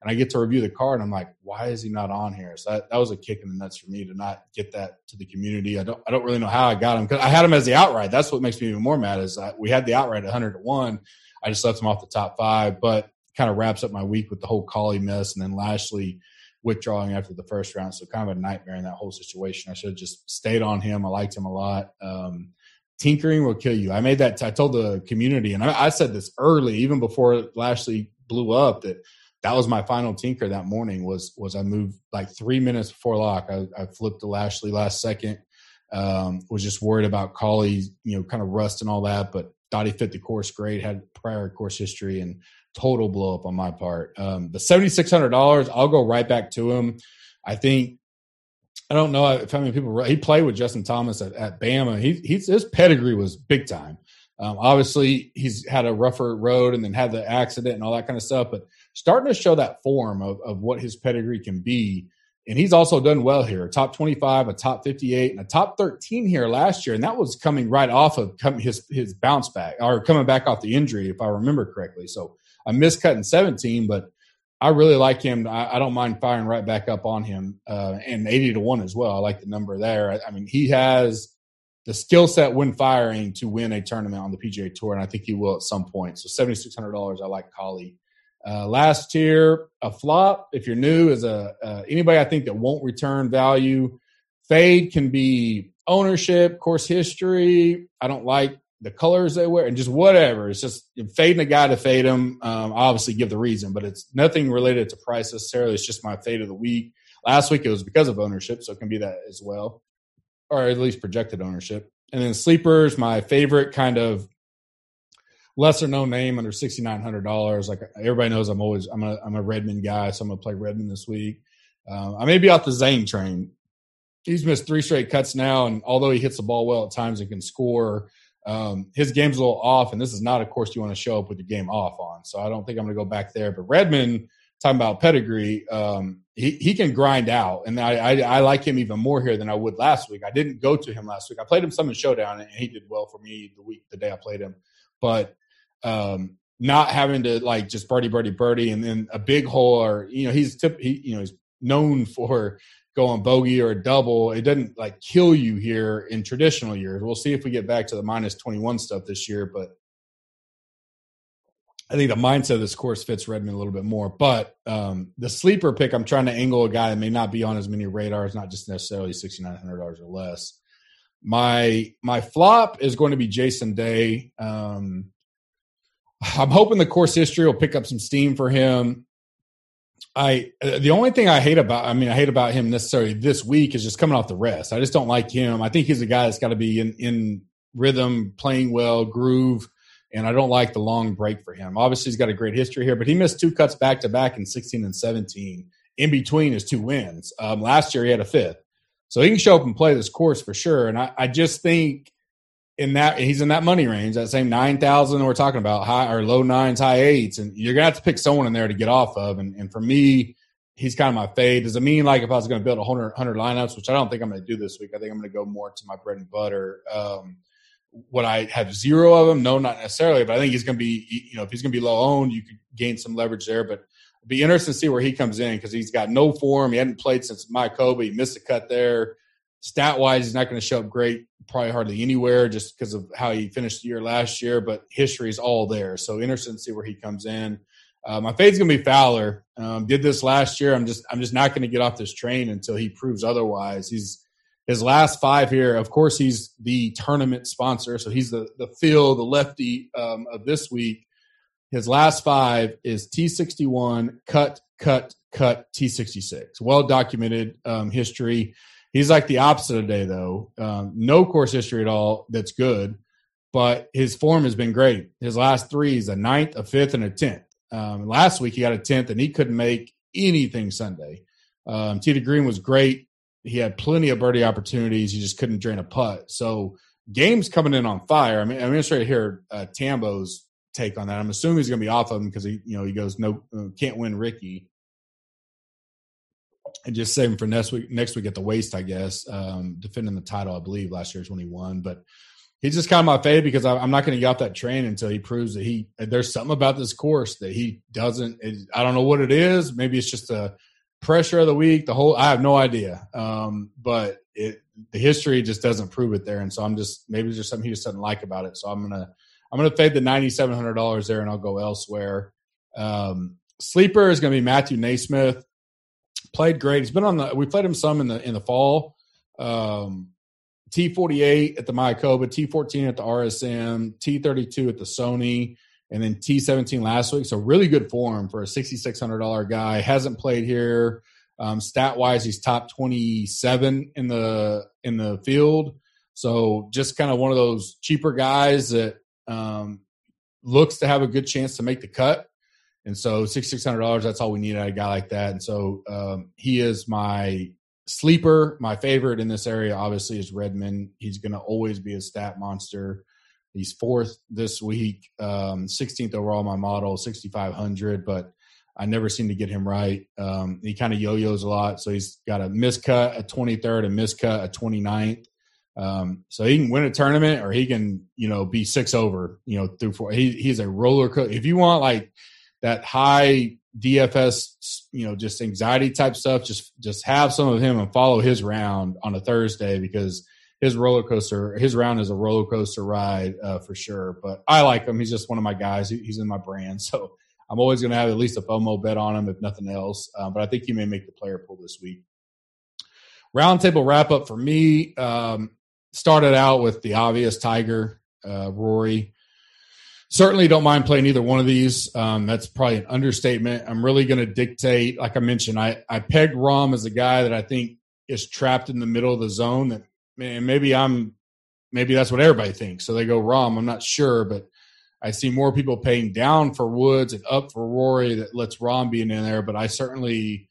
Speaker 6: and I get to review the card, and I'm like, why is he not on here? So that, that was a kick in the nuts for me to not get that to the community. I don't I don't really know how I got him because I had him as the outright. That's what makes me even more mad is we had the outright 100 to one. I just left him off the top five, but kind of wraps up my week with the whole Cauley mess, and then Lashley withdrawing after the first round. So kind of a nightmare in that whole situation. I should have just stayed on him. I liked him a lot. Um, tinkering will kill you. I made that. I told the community, and I, I said this early, even before Lashley blew up, that that was my final tinker that morning was was I moved like three minutes before lock. I, I flipped to Lashley last second. Um, was just worried about Cauley, you know, kind of rust and all that, but thought he fit the course great, had prior course history and total blow up on my part. Um, the seventy six hundred dollars, I'll go right back to him. I think I don't know if how many people he played with Justin Thomas at, at Bama. He, he's his pedigree was big time. Um, obviously, he's had a rougher road and then had the accident and all that kind of stuff, but starting to show that form of, of what his pedigree can be. And he's also done well here, a top 25, a top 58, and a top 13 here last year. And that was coming right off of his, his bounce back or coming back off the injury, if I remember correctly. So I missed cutting 17, but I really like him. I, I don't mind firing right back up on him uh, and 80 to 1 as well. I like the number there. I, I mean, he has the skill set when firing to win a tournament on the PGA Tour, and I think he will at some point. So seventy six hundred dollars. I like Cauley. Uh, last tier, a flop. If you're new, is a uh, anybody I think that won't return value. Fade can be ownership, course history. I don't like the colors they wear, and just whatever. It's just fading a guy to fade him. Um, obviously, give the reason, but it's nothing related to price necessarily. It's just my fade of the week. Last week it was because of ownership, so it can be that as well or at least projected ownership. And then sleepers, my favorite kind of lesser known name under sixty nine hundred dollars. Like everybody knows, I'm always I'm a I'm a Redman guy, so I'm gonna play Redman this week. Uh, I may be off the Zane train. He's missed three straight cuts now, and although he hits the ball well at times and can score, um, his game's a little off. And this is not a course you want to show up with your game off on. So I don't think I'm going to go back there. But Redman, talking about pedigree, um, he, he can grind out, and I, I, I like him even more here than I would last week. I didn't go to him last week. I played him some in Showdown, and he did well for me the week the day I played him. But um, not having to like just birdie birdie birdie, and then a big hole, or you know he's tip, he you know he's known for going bogey or a double. It doesn't like kill you here in traditional years. We'll see if we get back to the minus twenty one stuff this year, but I think the mindset of this course fits Redman a little bit more. But um, the sleeper pick, I'm trying to angle a guy that may not be on as many radars, not just necessarily sixty nine hundred dollars or less. My my flop is going to be Jason Day. Um, I'm hoping the course history will pick up some steam for him. I uh, the only thing I hate about I mean I hate about him necessarily this week is just coming off the rest. I just don't like him. I think he's a guy that's got to be in in rhythm, playing well, groove and I don't like the long break for him. Obviously, he's got a great history here, but he missed two cuts back to back in 16 and 17. In between his two wins. Um, last year, he had a fifth. So he can show up and play this course for sure. And I, I just think in that he's in that money range, that same 9,000 we're talking about, high or low nines, high eights. And you're to have to pick someone in there to get off of. And, and for me, he's kind of my fade. Does it mean like if I was going to build a 100 lineups, which I don't think I'm going to do this week, I think I'm going to go more to my bread and butter. Um, would I have zero of him? No, not necessarily. But I think he's going to be, you know, if he's going to be low owned, you could gain some leverage there. But be interesting to see where he comes in because he's got no form. He hadn't played since Mayakoba. He missed a cut there. Stat wise, he's not going to show up great, probably hardly anywhere, just because of how he finished the year last year. But history is all there. So interesting to see where he comes in. Uh, my going to be Fowler. Um, did this last year. I'm just I'm just not going to get off this train until he proves otherwise. He's his last five here, of course, he's the tournament sponsor, so he's the the Phil, the lefty um, of this week. His last five is T61, cut, cut, cut, T66. Well documented um, history. He's like the opposite of day, though. Um, no course history at all. That's good, but his form has been great. His last three is a ninth, a fifth, and a tenth. Um, last week he got a tenth, and he couldn't make anything Sunday. Um, to Green was great he had plenty of birdie opportunities. He just couldn't drain a putt. So game's coming in on fire. I mean, I'm interested to hear uh, Tambo's take on that. I'm assuming he's going to be off of him because he, you know, he goes no, uh, can't win Rickie, and just saving for next week. Next week at the Waste, I guess, um, defending the title. I believe last year's when he won, but he's just kind of my fave because I, am not going to get off that train until he proves that he there's something about this course that he doesn't. I don't know what it is. Maybe it's just a pressure of the week. The whole I have no idea, um, but it the history just doesn't prove it there. And so I'm just maybe there's something he just doesn't like about it. So I'm gonna I'm gonna fade the ninety seven hundred dollars there, and I'll go elsewhere. Um, sleeper is gonna be Matthew NeSmith. Played great. He's been on the. We played him some in the in the fall. Um, T48 at the Mayakoba, T14 at the RSM, T32 at the Sony, and then T17 last week. So really good form for a $6,600 guy. Hasn't played here. Um, stat wise, he's top 27 in the in the field. So just kind of one of those cheaper guys that um, looks to have a good chance to make the cut. And so six six hundred dollars, that's all we need of a guy like that. And so um, he is my sleeper. My favorite in this area, obviously, is Redman. He's going to always be a stat monster. He's fourth this week, um, 16th overall my model, 6,500, but I never seem to get him right. Um, he kind of yo-yos a lot, so he's got a miscut, a 23rd, a miscut, a 29th. Um, so he can win a tournament, or he can, you know, be six over, you know, through four. He, he's a roller coaster. If you want like that high DFS, you know, just anxiety type stuff, just just have some of him and follow his round on a Thursday because his roller coaster, his round is a roller coaster ride uh, for sure. But I like him. He's just one of my guys. he's in my brand, so I'm always going to have at least a FOMO bet on him, if nothing else. Um, but I think he may make the player pool this week. Roundtable wrap up for me. Um, started out with the obvious Tiger, uh, Rory. Certainly don't mind playing either one of these. Um, that's probably an understatement. I'm really going to dictate, like I mentioned, I, I pegged Rahm as a guy that I think is trapped in the middle of the zone that man, maybe I'm maybe that's what everybody thinks. So they go Rahm. I'm not sure, but I see more people paying down for Woods and up for Rory that lets Rahm be in there. But I certainly,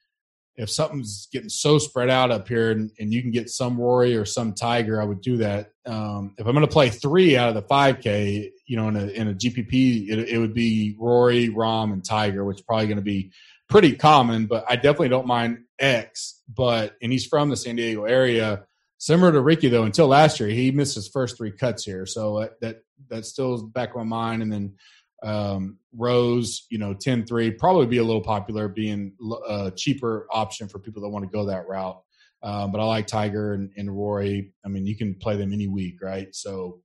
Speaker 6: if something's getting so spread out up here and, and you can get some Rory or some Tiger, I would do that. Um, if I'm going to play three out of the 5K, you know, in a, in a GPP, it, it would be Rory, Rahm, and Tiger, which is probably going to be pretty common. But I definitely don't mind X. But and he's from the San Diego area Similar to Rickie though, until last year he missed his first three cuts here, so uh, that that still is back of my mind. And then um, Rose, you know, 10-3, probably be a little popular, being a cheaper option for people that want to go that route. Um, but I like Tiger and, and Rory. I mean, you can play them any week, right? So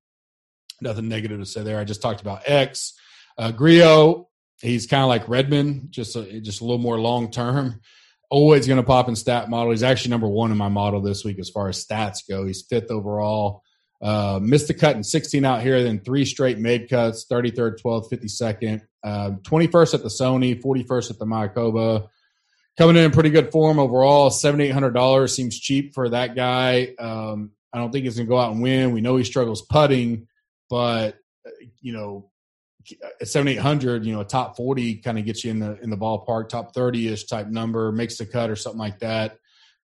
Speaker 6: nothing negative to say there. I just talked about X. Uh, Grillo, he's kind of like Redman, just a, just a little more long term always going to pop in stat model. He's actually number one in my model this week as far as stats go. He's fifth overall. Uh, missed the cut in 16 out here, then three straight made cuts 33rd, 12th, 52nd, uh, 21st at the Sony, 41st at the Mayakoba. Coming in in pretty good form overall. $7,800 seems cheap for that guy. Um, I don't think he's going to go out and win. We know he struggles putting, but, uh, you know, at 7800 you know a top 40 kind of gets you in the in the ballpark top 30ish type number makes the cut or something like that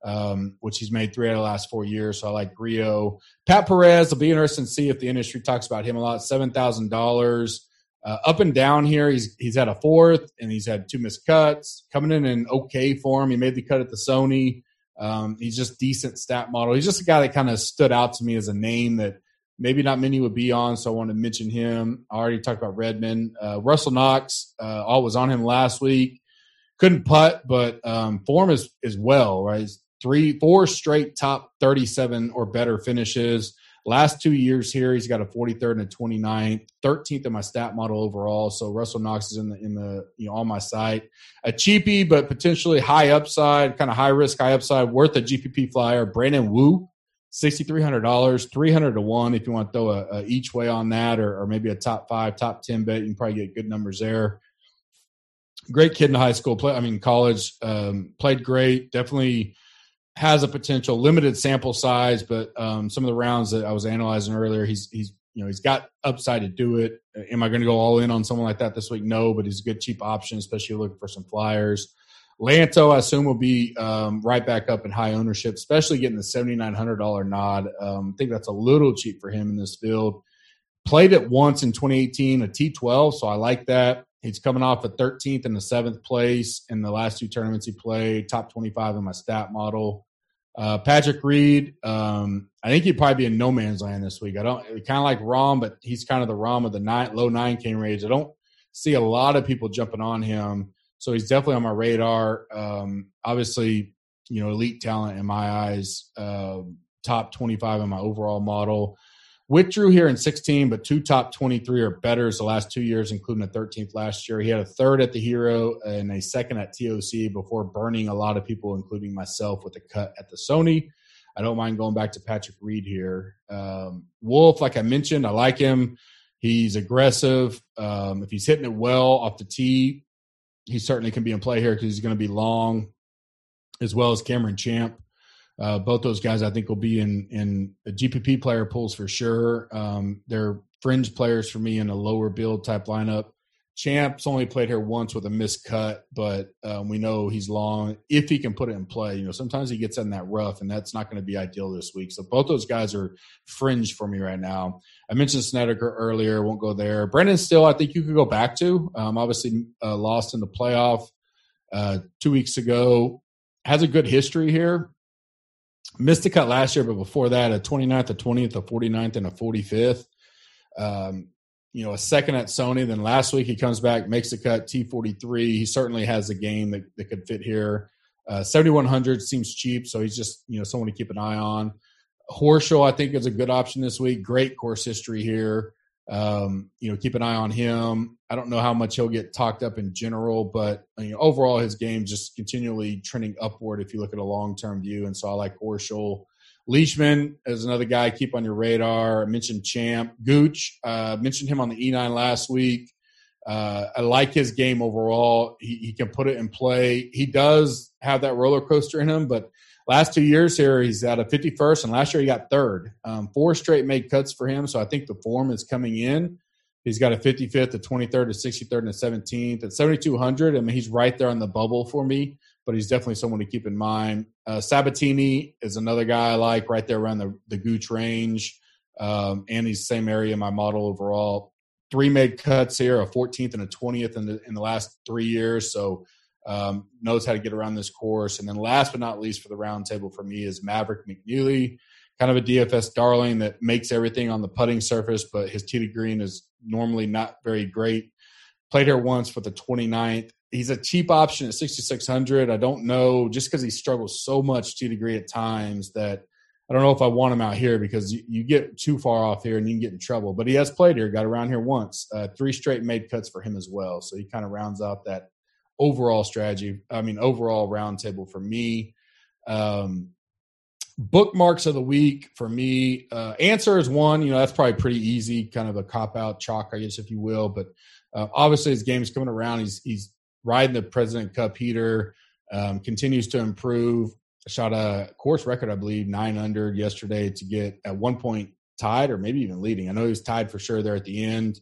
Speaker 6: um, which he's made three out of the last four years so i like Rio. pat perez will be interesting to see if the industry talks about him a lot $7000 uh, up and down here he's he's had a fourth and he's had two missed cuts coming in in okay form he made the cut at the sony um, he's just decent stat model he's just a guy that kind of stood out to me as a name that maybe not many would be on, so I want to mention him. I already talked about Redman. Uh, Russell Knox, uh, all was on him last week. Couldn't putt, but um, form is is well, right? He's three, four straight top 37 or better finishes. Last two years here, he's got a 43rd and a 29th, 13th in my stat model overall. So Russell Knox is in the in the you know on my site. A cheapie, but potentially high upside, kind of high risk, high upside, worth a GPP flyer. Brandon Wu $6,300, 300 to 1 if you want to throw a, a each way on that or, or, maybe a top five, top 10 bet. You can probably get good numbers there. Great kid in high school, play, I mean, college, um, played great. Definitely has a potential limited sample size, but um, some of the rounds that I was analyzing earlier, he's, he's, you know, he's got upside to do it. Am I going to go all in on someone like that this week? No, but he's a good cheap option, especially looking for some flyers. Lanto, I assume, will be um, right back up in high ownership, especially getting the $7,900 nod. Um, I think that's a little cheap for him in this field. Played it once in 2018, a T12, so I like that. He's coming off a 13th and the seventh place in the last two tournaments he played, top 25 in my stat model. Uh, Patrick Reed, um, I think he'd probably be in no man's land this week. I don't kind of like Rahm, but he's kind of the Rahm of the nine, low nine K range. I don't see a lot of people jumping on him, so he's definitely on my radar. Um, obviously, you know, elite talent in my eyes, uh, top 25 in my overall model. Withdrew here in 16, but two top 23 or better the last two years, including a 13th last year. He had a third at the Hero and a second at TOC before burning a lot of people, including myself, with a cut at the Sony. I don't mind going back to Patrick Reed here. Um, Wolff, like I mentioned, I like him. He's aggressive. Um, if he's hitting it well off the tee, he certainly can be in play here because he's going to be long, as well as Cameron Champ. Uh, both those guys, I think, will be in in GPP player pools for sure. Um, they're fringe players for me in a lower build type lineup. Champ's only played here once with a missed cut, but um, we know he's long. If he can put it in play, you know, sometimes he gets in that rough, and that's not going to be ideal this week. So both those guys are fringe for me right now. I mentioned Snedeker earlier, won't go there. Brendan Steele, I think you could go back to. Um, obviously, uh, lost in the playoff uh, two weeks ago. Has a good history here missed a cut last year, but before that, a 29th, a 20th, a 49th, and a 45th. Um, you know, a second at Sony. Then last week he comes back, makes the cut T43. He certainly has a game that, that could fit here. Uh, 7100 seems cheap, so he's just you know someone to keep an eye on. Horschel, I think, is a good option this week. Great course history here. Um, you know, keep an eye on him. I don't know how much he'll get talked up in general, but know, overall his game just continually trending upward if you look at a long term view. And so I like Horschel. Leishman is another guy keep on your radar. I mentioned Champ. Gooch, uh, mentioned him on the E9 last week. Uh, I like his game overall. He, he can put it in play. He does have that roller coaster in him, but last two years here, he's out of 51st, and last year he got third. Um, four straight made cuts for him, so I think the form is coming in. He's got a 55th, a 23rd, a 63rd, and a 17th. At 7,200, I mean, he's right there on the bubble for me, but he's definitely someone to keep in mind. Uh, Sabatini is another guy I like right there around the, the Gooch range, um, and he's same area in my model overall. Three made cuts here, a 14th and a 20th in the, in the last three years. So um, knows how to get around this course. And then last but not least for the roundtable for me is Maverick McNealy, kind of a DFS darling that makes everything on the putting surface, but his tee to green is normally not very great. Played here once for the 29th. He's a cheap option at 6,600. I don't know, just because he struggles so much tee to green at times that I don't know if I want him out here because you, you, get too far off here and you can get in trouble. But he has played here, got around here once. Uh, three straight made cuts for him as well. So he kind of rounds out that overall strategy. I mean, overall roundtable for me. Um, bookmarks of the week for me. Uh, Ancer is one. You know, that's probably pretty easy, kind of a cop out chalk, I guess, if you will. But uh, obviously, his game is coming around. He's he's riding the President Cup heater. Um, continues to improve. Shot a course record, I believe, nine under yesterday to get at one point tied or maybe even leading. I know he was tied for sure there at the end.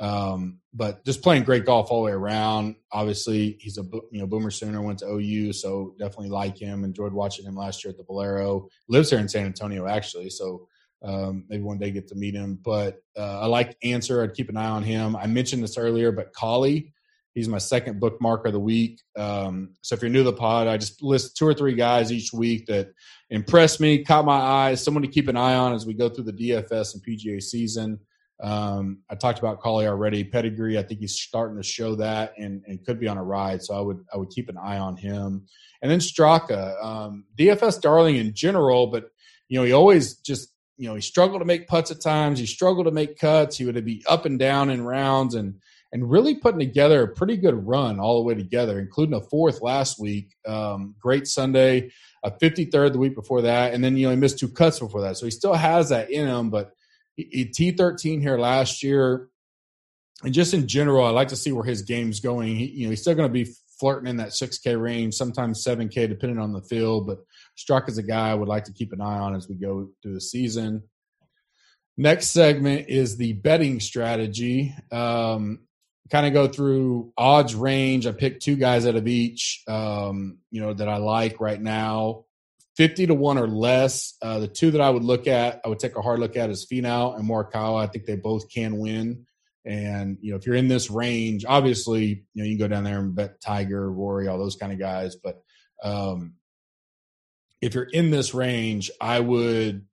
Speaker 6: Um, but just playing great golf all the way around. Obviously, he's a you know Boomer Sooner went to OU, so definitely like him. Enjoyed watching him last year at the Valero. Lives here in San Antonio actually, so um, maybe one day get to meet him. But uh, I like Ancer. I'd keep an eye on him. I mentioned this earlier, but Cauley, he's my second bookmark of the week. Um, so if you're new to the pod, I just list two or three guys each week that impressed me, caught my eye, someone to keep an eye on as we go through the DFS and PGA season. Um, I talked about Cauley already. Pedigree, I think he's starting to show that and, and could be on a ride. So I would I would keep an eye on him. And then Straka, um, DFS darling in general, but you know he always just you know he struggled to make putts at times. He struggled to make cuts. He would be up and down in rounds and and really putting together a pretty good run all the way together, including a fourth last week. Um, great Sunday, a 53rd the week before that, and then you know he missed two cuts before that. So he still has that in him, but T13 here last year. And just in general, I like to see where his game's going. He, you know, he's still going to be flirting in that 6K range, sometimes 7K, depending on the field. But Straka is a guy I would like to keep an eye on as we go through the season. Next segment is the betting strategy. Um, kind of go through odds range. I picked two guys out of each, um, you know, that I like right now. 50 to 1 or less. Uh, the two that I would look at, I would take a hard look at is Finau and Morikawa. I think they both can win. And, you know, if you're in this range, obviously, you know, you can go down there and bet Tiger, Rory, all those kind of guys. But um, if you're in this range, I would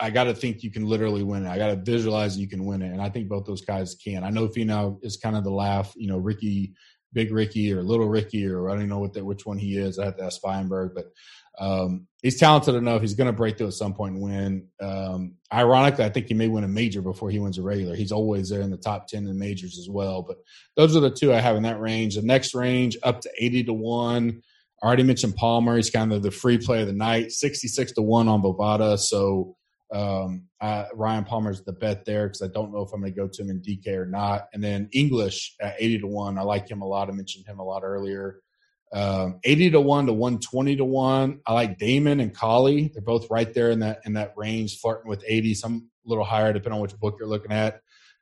Speaker 6: I got to think you can literally win it. I got to visualize you can win it, and I think both those guys can. I know Finau is kind of the laugh, you know, Ricky, Big Ricky, or Little Ricky, or I don't know what that which one he is. I have to ask Feinberg, but um, he's talented enough. He's going to break through at some point and win. Um, ironically, I think he may win a major before he wins a regular. He's always there in the top ten in majors as well. But those are the two I have in that range. The next range up to eighty to one. I already mentioned Palmer. He's kind of the free play of the night, sixty-six to one on Bovada. So um, uh, Ryan Palmer's the bet there because I don't know if I'm going to go to him in DK or not. And then English at 80 to 1. I like him a lot. I mentioned him a lot earlier. Um, 80 to 1 to 120 to 1. I like Dahmen and Cauley. They're both right there in that in that range, flirting with 80, some a little higher depending on which book you're looking at.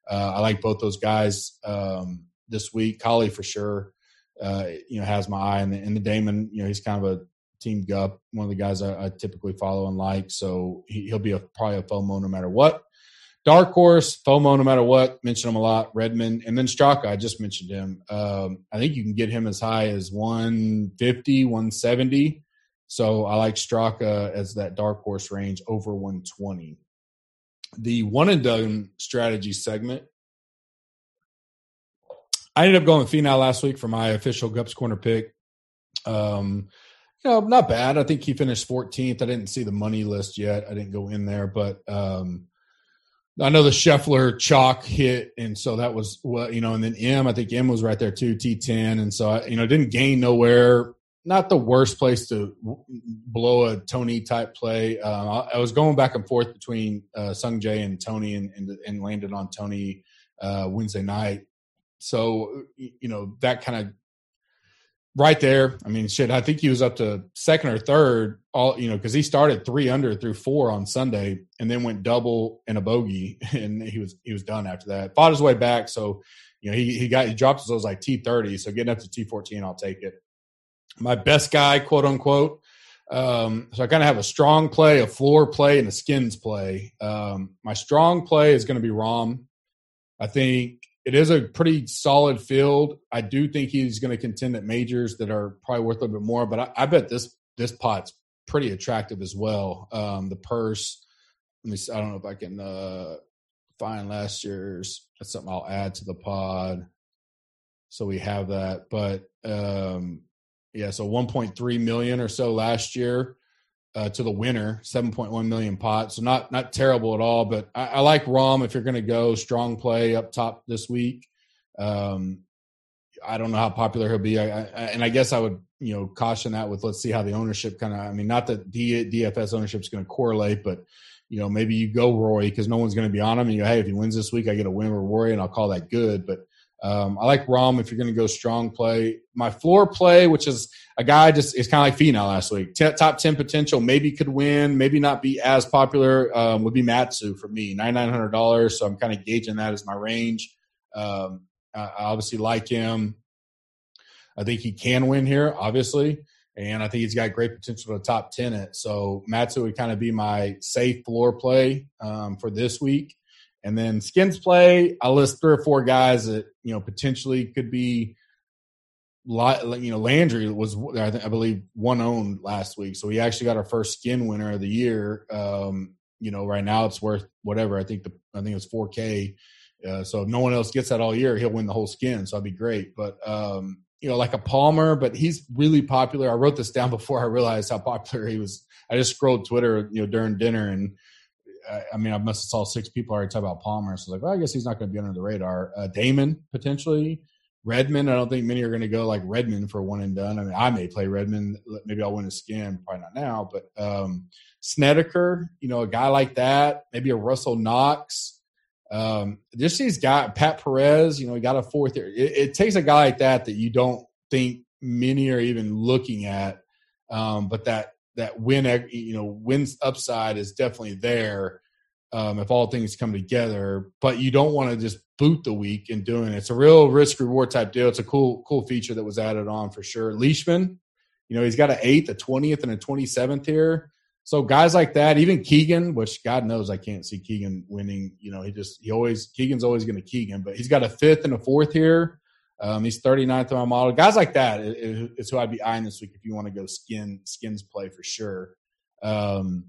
Speaker 6: Uh, I like both those guys um, this week. Cauley for sure. Uh, you know, has my eye, and the, and the Dahmen, you know, he's kind of a Team Gup, one of the guys I, I typically follow and like. So he, will be a, probably a FOMO no matter what. Dark Horse, FOMO no matter what. Mention him a lot. Redman. And then Straka, I just mentioned him. Um, I think you can get him as high as 150, 170. So I like Straka as that Dark Horse range over 120. The one and done strategy segment. I ended up going with Finau last week for my official Gups Corner pick. Um, you know, not bad. I think he finished 14th. I didn't see the money list yet. I didn't go in there, but um, I know the Scheffler chalk hit, and so that was what you know. And then Im, I think Im was right there too, T10, and so I, you know, didn't gain nowhere. Not the worst place to blow a Tony type play. Uh, I was going back and forth between uh, Sung Jae and Tony, and, and, and landed on Tony uh, Wednesday night. So you know that kind of right there. I mean, shit. I think he was up to second or third. All you know, because he started three under through four on Sunday, and then went double and a bogey, and he was he was done after that. Fought his way back, so you know he he got he dropped his those like T thirty. So getting up to T fourteen, I'll take it. My best guy, quote unquote. Um, so I kind of have a strong play, a floor play, and a skins play. Um, my strong play is going to be Rahm. I think it is a pretty solid field. I do think he's going to contend at majors that are probably worth a little bit more, but I, I bet this this pot's pretty attractive as well. Um, the purse. Let me. See, I don't know if I can uh, find last year's. That's something I'll add to the pod. So we have that, but um, yeah, so 1.3 million or so last year uh, to the winner, 7.1 million pot. So not not terrible at all. But I, I like Rahm if you're going to go strong play up top this week. Um, I don't know how popular he'll be, I, I, and I guess I would you know caution that with let's see how the ownership kind of. I mean, not that D, DFS ownership is going to correlate, but you know maybe you go Roy because no one's going to be on him. And you go, hey, if he wins this week, I get a win with Rory, and I'll call that good. But um, I like Rahm if you're going to go strong play. My floor play, which is a guy just is kind of like Finau last week, T- top ten potential, maybe could win, maybe not be as popular. Um, would be Matsu for me, ninety nine hundred dollars. So I'm kind of gauging that as my range. Um, I, I obviously like him. I think he can win here, obviously, and I think he's got great potential to top ten it. So Matsu would kind of be my safe floor play um, for this week. And then skins play, I list three or four guys that you know potentially could be. You know, Landry was I, think, I believe one owned last week, so we actually got our first skin winner of the year. Um, you know, right now it's worth whatever. I think the I think it's four K. Uh, so if no one else gets that all year, he'll win the whole skin. So that'd be great. But um, you know, like a Palmer, but he's really popular. I wrote this down before I realized how popular he was. I just scrolled Twitter, you know, during dinner, and I mean, I must have saw six people already talk about Palmer. So like, well, I guess he's not going to be under the radar. Uh, Dahmen potentially. Redman, I don't think many are going to go like Redman for one and done. I mean, I may play Redman. Maybe I'll win a skin. Probably not now, but um, Snedeker, you know, a guy like that. Maybe a Russell Knox. Um, just these guys, Pat Perez, you know, he got a fourth year. It, it, takes a guy like that that you don't think many are even looking at, um, but that that win you know wins upside is definitely there. um, if all things come together. But you don't want to just boot the week in doing it. It's a real risk reward type deal. It's a cool cool feature that was added on for sure. Leishman, you know, he's got an eighth, a twentieth, and a twenty seventh here. So guys like that, even Keegan, which God knows I can't see Keegan winning. You know, he just he always Keegan's always going to Keegan, but he's got a fifth and a fourth here. Um, he's 39th on my model. Guys like that is, is, who I'd be eyeing this week if you want to go skin skins play for sure. Um,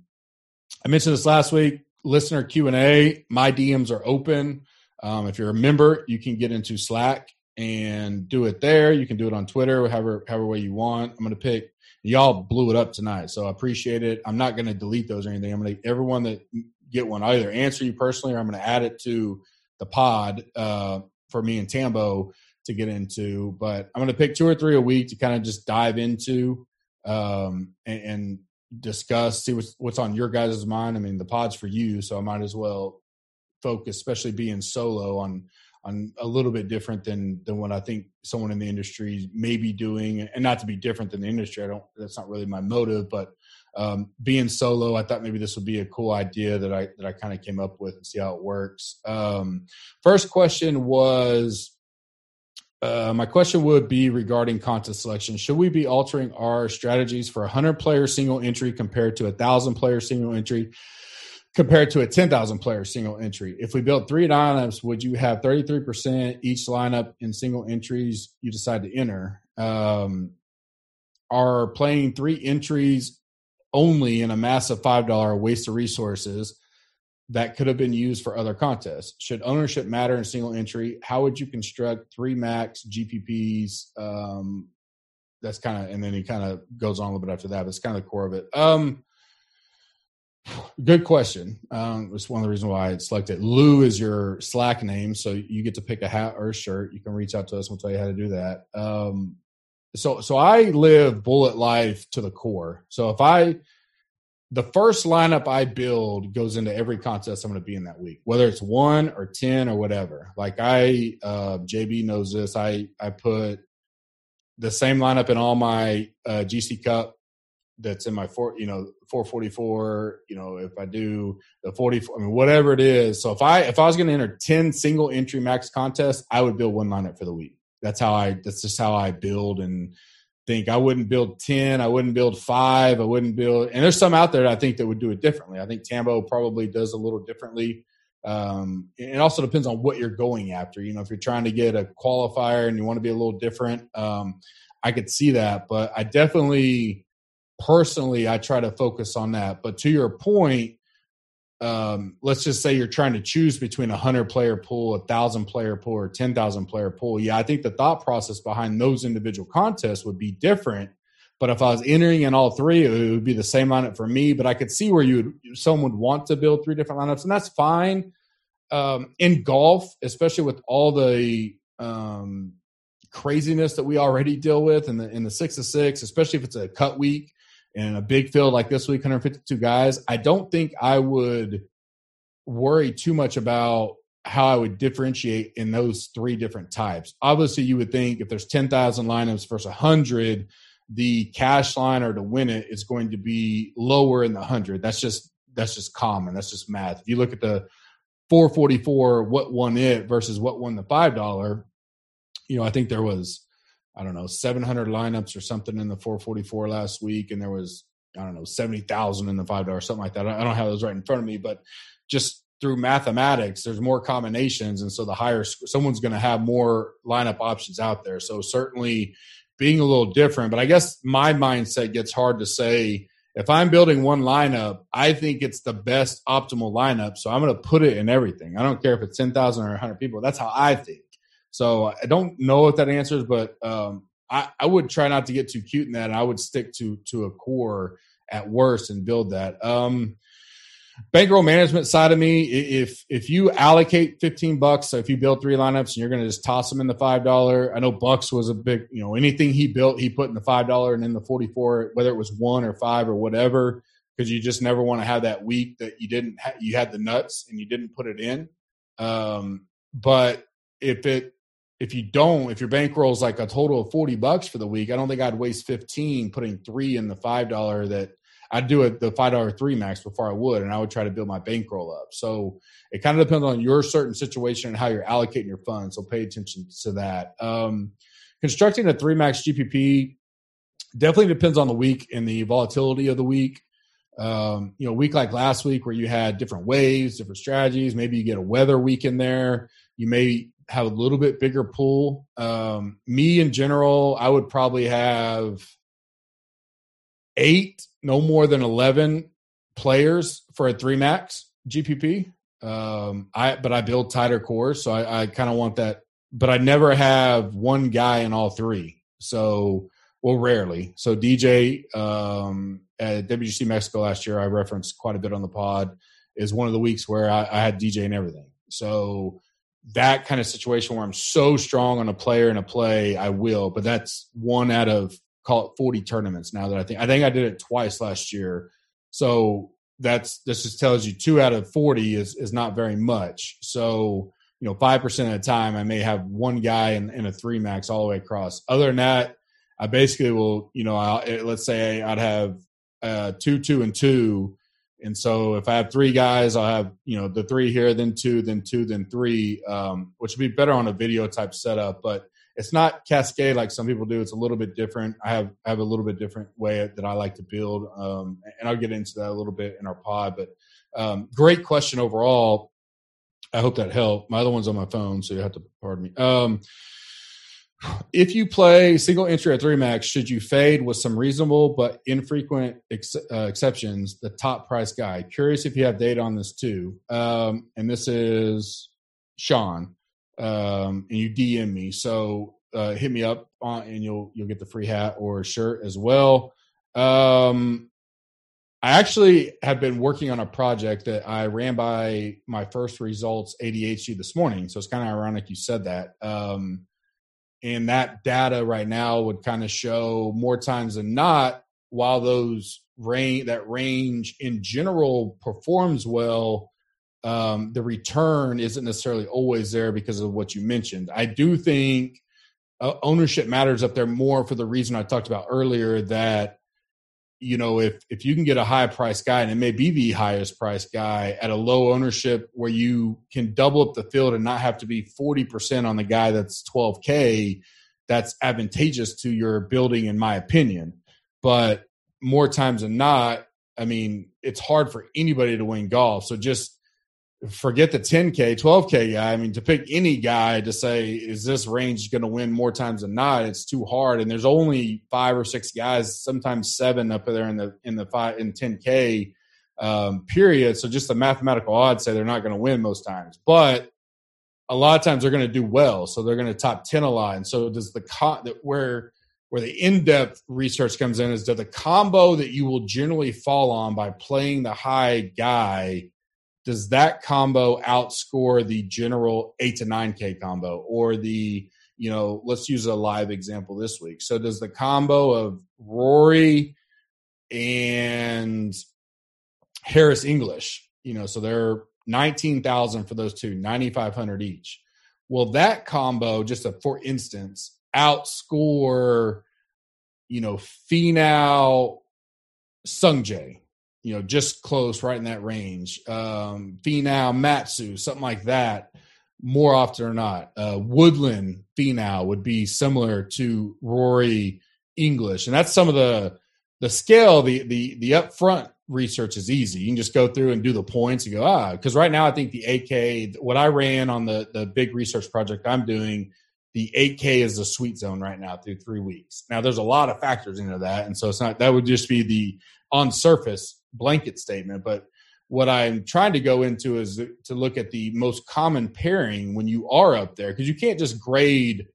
Speaker 6: I mentioned this last week. Listener Q and A. My DMs are open. Um, if you're a member, you can get into Slack and do it there. You can do it on Twitter, however however way you want. I'm going to pick. Y'all blew it up tonight, so I appreciate it. I'm not going to delete those or anything. I'm going to everyone that get one. I either answer you personally or I'm going to add it to the pod uh, for me and Tambo to get into. But I'm going to pick two or three a week to kind of just dive into um, and, and, discuss, see what's, what's on your guys' mind. I mean, the pod's for you, so I might as well focus, especially being solo, on on a little bit different than than what I think someone in the industry may be doing, and not to be different than the industry. I don't. That's not really my motive, but um, being solo, I thought maybe this would be a cool idea that I that I kind of came up with and see how it works. Um, first question was uh, my question would be regarding contest selection. Should we be altering our strategies for a hundred player single entry compared to a thousand player single entry compared to a ten thousand player single entry? If we built three lineups, would you have thirty three percent each lineup in single entries you decide to enter? Um, are playing three entries only in a massive five dollar waste of resources? That could have been used for other contests. Should ownership matter in single entry? How would you construct three max GPPs? Um, that's kind of, and then he kind of goes on a little bit after that. But it's kind of the core of it. Um, good question. Um, it's one of the reasons why I selected. Lou is your Slack name, so you get to pick a hat or a shirt. You can reach out to us. We'll tell you how to do that. Um, so, so I live bullet life to the core. So if I the first lineup I build goes into every contest I'm going to be in that week, whether it's one or ten or whatever. Like I, uh, JB knows this. I I put the same lineup in all my uh, GC Cup that's in my four, you know, 444. You know, if I do the 44, I mean, whatever it is. So if I if I was going to enter ten single entry max contests, I would build one lineup for the week. That's how I. That's just how I build and think I wouldn't build 10, I wouldn't build five, I wouldn't build, and there's some out there I think that would do it differently. I think Tambo probably does a little differently. Um, it also depends on what you're going after. You know, if you're trying to get a qualifier and you want to be a little different, um, I could see that, but I definitely personally I try to focus on that. But to your point, um, let's just say you're trying to choose between a hundred player pool, a thousand player pool, or ten thousand player pool. Yeah, I think the thought process behind those individual contests would be different. But if I was entering in all three, it would be the same lineup for me. But I could see where you would, someone would want to build three different lineups, and that's fine. Um, in golf, especially with all the um, craziness that we already deal with in the in the six of six, especially if it's a cut week, in a big field like this week, 152 guys, I don't think I would worry too much about how I would differentiate in those three different types. Obviously, you would think if there's 10,000 lineups versus 100, the cash line or to win it is going to be lower in the 100. That's just that's just common. That's just math. If you look at the 444 what won it versus what won the $5, you know, I think there was I don't know, 700 lineups or something in the 444 last week, and there was I don't know 70,000 in the five dollar something like that. I don't have those right in front of me, but just through mathematics, there's more combinations, and so the higher someone's going to have more lineup options out there. So certainly being a little different, but I guess my mindset gets hard to say. If I'm building one lineup, I think it's the best optimal lineup. So I'm going to put it in everything. I don't care if it's 10,000 or 100 people. That's how I think. So I don't know if that answers, but um, I, I would try not to get too cute in that. And I would stick to to a core at worst and build that. Um, bankroll management side of me, if if you allocate fifteen bucks, so if you build three lineups and you're going to just toss them in the five dollar, I know Bucks was a big, you know, anything he built, he put in the five dollar and in the forty four, whether it was one or five or whatever, because you just never want to have that week that you didn't ha- you had the nuts and you didn't put it in. Um, but if it if you don't, if your bankroll is like a total of 40 bucks for the week, I don't think I'd waste 15 putting three in the $5 that I'd do it the five dollar three max before I would, and I would try to build my bankroll up. So it kind of depends on your certain situation and how you're allocating your funds. So pay attention to that. Um, constructing a three max GPP definitely depends on the week and the volatility of the week. Um, you know, week like last week where you had different waves, different strategies. Maybe you get a weather week in there. You may have a little bit bigger pool. Um, me in general, I would probably have eight, no more than eleven players for a three max GPP. Um, I but I build tighter cores, so I, I kind of want that. But I never have one guy in all three. So well, rarely. So DJ um, at WGC Mexico last year, I referenced quite a bit on the pod, is one of the weeks where I, I had DJ and everything. So that kind of situation where I'm so strong on a player and a play, I will. But that's one out of call it 40 tournaments now that I think I think I did it twice last year. So that's this just tells you two out of 40 is is not very much. So you know, five percent of the time, I may have one guy in, in a three max all the way across. Other than that, I basically will, you know, I'll, eh, let's say I'd have uh, two, two, and two. And so if I have three guys, I'll have, you know, the three here, then two, then two, then three, um, which would be better on a video type setup. But it's not cascade like some people do. It's a little bit different. I have I have a little bit different way that I like to build, um, and I'll get into that a little bit in our pod. But um, great question overall. I hope that helped. My other one's on my phone, so you have to pardon me. Um, if you play single entry at three max, should you fade with some reasonable but infrequent ex- uh, exceptions the top price guy? Curious if you have data on this too. Um, and this is Sean, um, and you DM me. So uh, hit me up on, and you'll you'll get the free hat or shirt as well. Um, I actually have been working on a project that I ran by my first results ADHD this morning. So it's kind of ironic you said that. Um, and that data right now would kind of show more times than not while those range that range in general performs well um, the return isn't necessarily always there because of what you mentioned. I do think uh, ownership matters up there more for the reason i talked about earlier that you know, if if you can get a high price guy, and it may be the highest price guy at a low ownership where you can double up the field and not have to be 40% on the guy that's 12K, that's advantageous to your building, in my opinion. But more times than not, I mean, it's hard for anybody to win golf. So just forget the 10K, 12K guy. I mean, to pick any guy to say, is this range going to win more times than not? It's too hard. And there's only five or six guys, sometimes seven up there in the, in the five, in 10K um, period. So just the mathematical odds say they're not going to win most times. But a lot of times they're going to do well. So they're going to top 10 a lot. And so does the, con- where, where the in-depth research comes in is that the combo that you will generally fall on by playing the high guy does that combo outscore the general 8 to 9k combo or the you know let's use a live example this week. So does the combo of rory and harris english you know so they're 19000 for those two 9500 each. Will that combo just a, for instance outscore you know Finau Sungjae you know, just close, right in that range. Um, Finau, Matsu, something like that. More often or not, uh, Woodland Finau would be similar to Rory English, and that's some of the the scale. The the the upfront research is easy. You can just go through and do the points and go ah. Because right now, I think the 8K, what I ran on the the big research project I'm doing, the 8K is the sweet zone right now through three weeks. Now, there's a lot of factors into that, and so it's not that would just be the on surface blanket statement, but what I'm trying to go into is to look at the most common pairing when you are up there because you can't just grade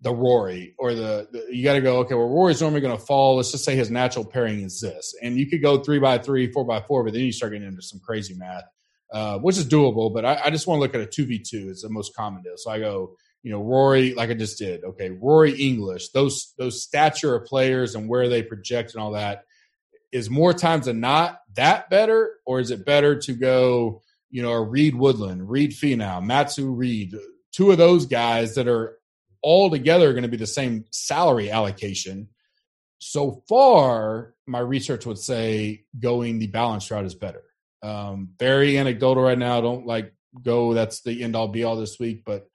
Speaker 6: the Rory or the, the you got to go okay well Rory's normally going to fall. Let's just say his natural pairing is this. And you could go three by three four by four but then you start getting into some crazy math uh, which is doable but I, I just want to look at a 2v2 it's the most common deal. So I go you know Rory like I just did okay Rory English those those stature of players and where they project and all that is more times than not that better, or is it better to go, you know, Reed Woodland, Reed Finau, Matsu Reed, two of those guys that are all together going to be the same salary allocation. So far, my research would say going the balance route is better. Um, very anecdotal right now. Don't like go. That's the end all be all this week, but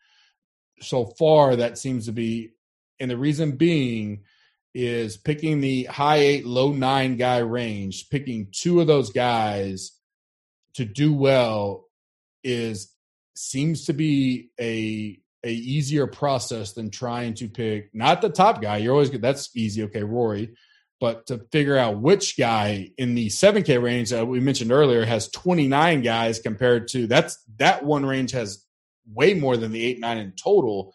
Speaker 6: so far that seems to be, and the reason being is picking the high eight, low nine guy range, picking two of those guys to do well is seems to be a a easier process than trying to pick not the top guy. You're always good. That's easy. Okay, Rory. But to figure out which guy in the 7K range that we mentioned earlier has 29 guys compared to that's that one range has way more than the eight nine in total.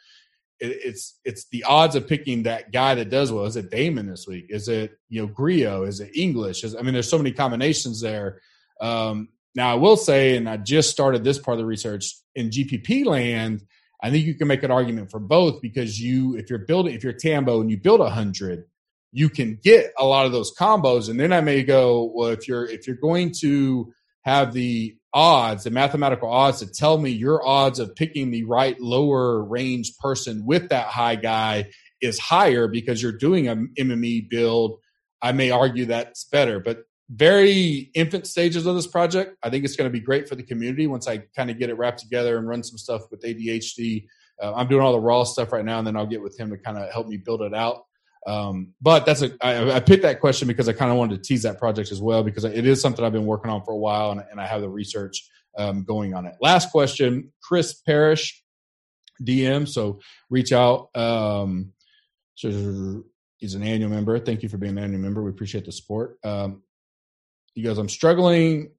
Speaker 6: It, it's it's the odds of picking that guy that does well. Is it Dahmen this week? Is it you know Grillo? Is it English? Is, I mean, there's so many combinations there. Um, now I will say, and I just started this part of the research in GPP land. I think you can make an argument for both because you, if you're building, if you're Tambo and you build a hundred, you can get a lot of those combos. And then I may go, well, if you're if you're going to have the odds, the mathematical odds to tell me your odds of picking the right lower range person with that high guy is higher because you're doing a MME build, I may argue that's better. But very infant stages of this project. I think it's going to be great for the community once I kind of get it wrapped together and run some stuff with ADHD. Uh, I'm doing all the raw stuff right now, and then I'll get with him to kind of help me build it out. Um, but that's a I, I picked that question because I kind of wanted to tease that project as well because it is something I've been working on for a while, and, and I have the research um, going on it. Last question, Chris Parrish, DM. So reach out. Um, he's an annual member. Thank you for being an annual member. We appreciate the support. Um, he goes, I'm struggling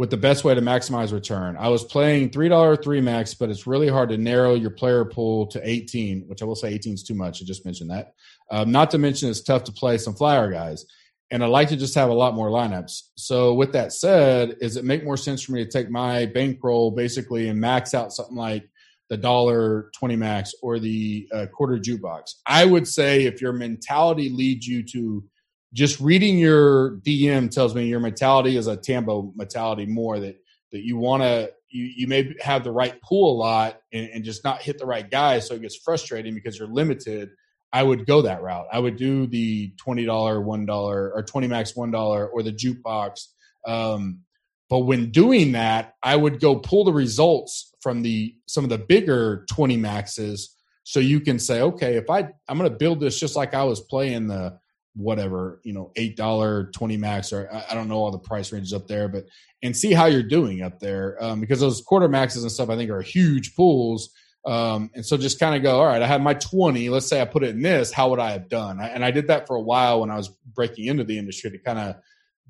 Speaker 6: with the best way to maximize return. I was playing $3 three max, but it's really hard to narrow your player pool to 18, which I will say 18 is too much. I just mentioned that. Um, not to mention it's tough to play some flyer guys. And I'd like to just have a lot more lineups. So with that said, is it make more sense for me to take my bankroll basically and max out something like the dollar 20 max or the uh, quarter jukebox? I would say if your mentality leads you to just reading your DM tells me your mentality is a Tambo mentality more that that you want to you you may have the right pool a lot and, and, just not hit the right guys, so it gets frustrating because you're limited. I would go that route. I would do the twenty dollar, one dollar, or twenty max one dollar, or the jukebox. Um, but when doing that, I would go pull the results from the some of the bigger twenty maxes, so you can say, okay, if I I'm going to build this just like I was playing the whatever you know eight dollar 20 max or I, don't know all the price ranges up there but and see how you're doing up there um, because those quarter maxes and stuff i think are huge pools um, and so just kind of go all right i have my 20 let's say i put it in this how would i have done and i did that for a while when i was breaking into the industry to kind of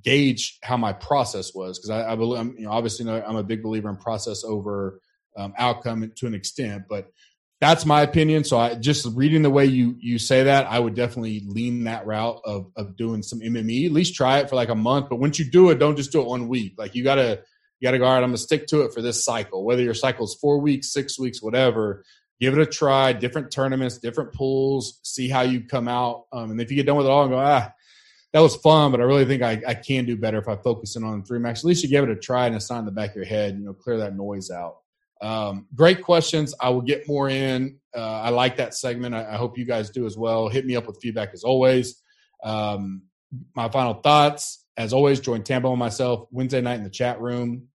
Speaker 6: gauge how my process was because I, I, believe you know obviously i'm a big believer in process over um, outcome to an extent but that's my opinion. So I just reading the way you you say that, I would definitely lean that route of of doing some MME. At least try it for like a month. But once you do it, don't just do it one week. Like you gotta you gotta go. All right, I'm gonna stick to it for this cycle. Whether your cycle is four weeks, six weeks, whatever. Give it a try. Different tournaments, different pools. See how you come out. Um, and if you get done with it all and go, ah, that was fun, but I really think I, I can do better if I focus in on three max. At least you give it a try and it's not in the back of your head. You know, clear that noise out. Um, great questions. I will get more in. Uh, I like that segment. I, I, hope you guys do as well. Hit me up with feedback as always. Um, my final thoughts, as always, join Tambo and myself Wednesday night in the chat room,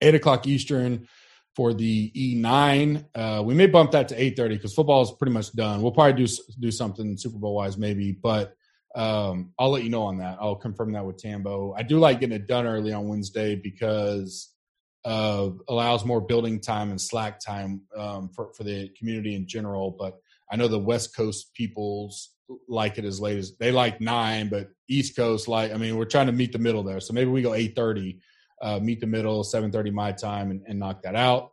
Speaker 6: 8 o'clock Eastern for the E9. Uh, we may bump that to 8.30 because football is pretty much done. We'll probably do, do something Super Bowl wise maybe, but um, I'll let you know on that. I'll confirm that with Tambo. I do like getting it done early on Wednesday because – uh, allows more building time and slack time um, for for the community in general. But I know the West Coast peoples like it as late as they like nine, but East Coast like I mean we're trying to meet the middle there. So maybe we go eight thirty, uh, meet the middle, seven thirty my time, and, and, knock that out.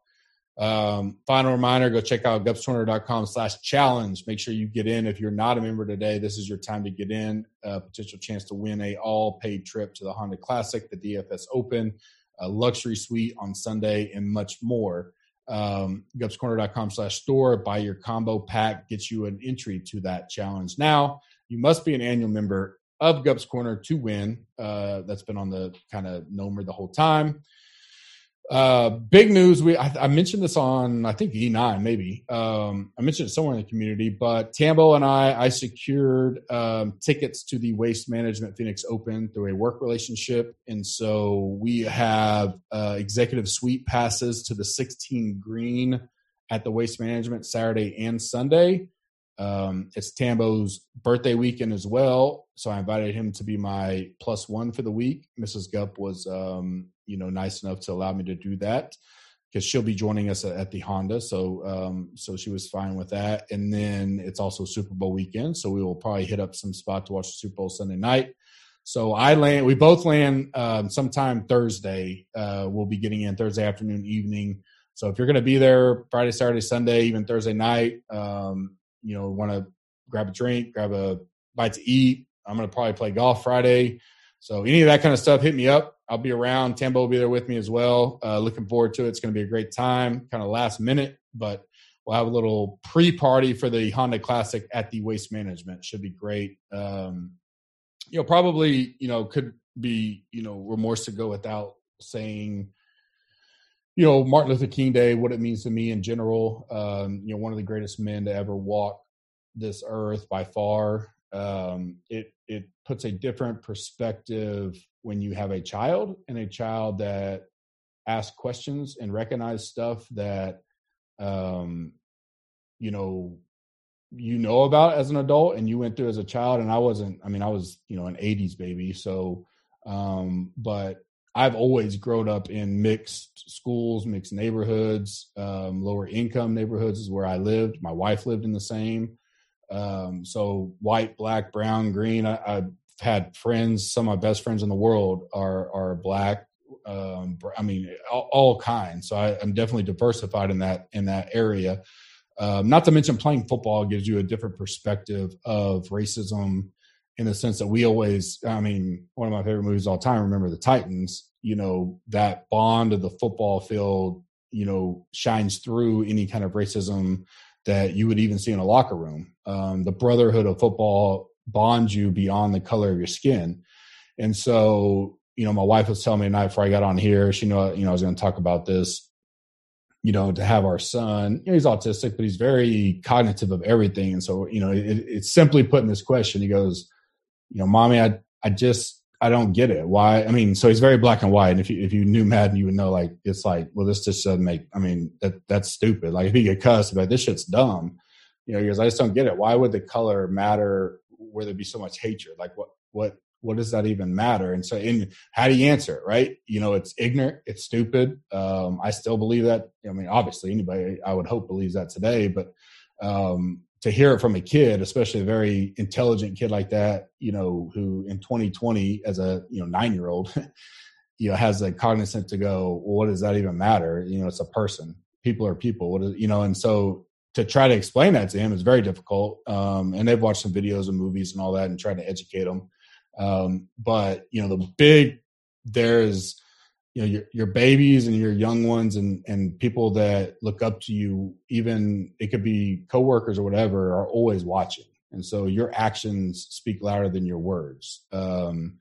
Speaker 6: Um, final reminder: go check out gupscorner.com slash challenge. Make sure you get in. If you're not a member today, this is your time to get in. A potential chance to win a all paid trip to the Honda Classic, the DFS Open a luxury suite on Sunday, and much more. Um, gupscorner.com slash store, buy your combo pack, gets you an entry to that challenge. Now, you must be an annual member of Gups Corner to win. Uh, that's been on the kind of nomer the whole time. Uh, big news. We I, I, mentioned this on I think E9 maybe. Um, I mentioned it somewhere in the community, but Tambo and I I secured um, tickets to the Waste Management Phoenix Open through a work relationship, and so we have uh, executive suite passes to the 16 green at the Waste Management Saturday and Sunday. Um, it's Tambo's birthday weekend as well, so I invited him to be my plus one for the week. Mrs. Gup was, um, you know, nice enough to allow me to do that because she'll be joining us at, the Honda. So, um, so she was fine with that. And then it's also Super Bowl weekend, so we will probably hit up some spot to watch the Super Bowl Sunday night. So I land. We both land um, sometime Thursday. Uh, we'll be getting in Thursday afternoon, evening. So if you're going to be there Friday, Saturday, Sunday, even Thursday night, um, you know, want to grab a drink, grab a bite to eat. I'm going to probably play golf Friday. So any of that kind of stuff, hit me up. I'll be around. Tambo will be there with me as well. Uh, looking forward to it. It's going to be a great time, kind of last minute, but we'll have a little pre-party for the Honda Classic at the Waste Management. Should be great. Um, you know, probably you know could be you know remorse to go without saying you know Martin Luther King Day, what it means to me in general. Um, you know, one of the greatest men to ever walk this earth by far. Um, it it puts a different perspective when you have a child and a child that asks questions and recognize stuff that um, you know you know about as an adult and you went through as a child and i wasn't i mean i was you know an 80s baby so um but I've always grown up in mixed schools, mixed neighborhoods, um, lower income neighborhoods is where I lived. My wife lived in the same. Um, so white, black, brown, green. I, have had friends. Some of my best friends in the world are are black. Um, I mean, all, all kinds. So I, am definitely diversified in that in that area. Um, not to mention playing football gives you a different perspective of racism in the sense that we always, I mean, one of my favorite movies all time, remember the Titans, you know, that bond of the football field, you know, shines through any kind of racism that you would even see in a locker room. Um, the brotherhood of football bonds you beyond the color of your skin. And so, you know, my wife was telling me tonight before I got on here, she knew, you know, I was going to talk about this, you know, to have our son, you know, he's autistic, but he's very cognitive of everything. And so, you know, it, it's simply putting this question. He goes, you know, mommy, I, I just, I don't get it. Why? I mean, so he's very black and white. And if you, if you knew Madden, you would know, like, it's like, well, this just doesn't make, I mean, that, that's stupid. Like, if he get cussed, like, this shit's dumb. You know, he goes, I just don't get it. Why would the color matter where there'd be so much hatred? Like, what, what, what does that even matter? And so, in how do you answer it? Right? You know, it's ignorant, it's stupid. Um, I still believe that. I mean, obviously, anybody I would hope believes that today, but um, to hear it from a kid, especially a very intelligent kid like that, you know, who in 2020 as a you know nine year old, you know, has a cognizant to go, well, what does that even matter? You know, it's a person. People are people. What is you know, and so to try to explain that to him is very difficult. Um, and they've watched some videos and movies and all that and tried to educate them. Um, but you know, the big there's you know your your babies and your young ones and and people that look up to you even it could be coworkers or whatever are always watching. And so your actions speak louder than your words. Um,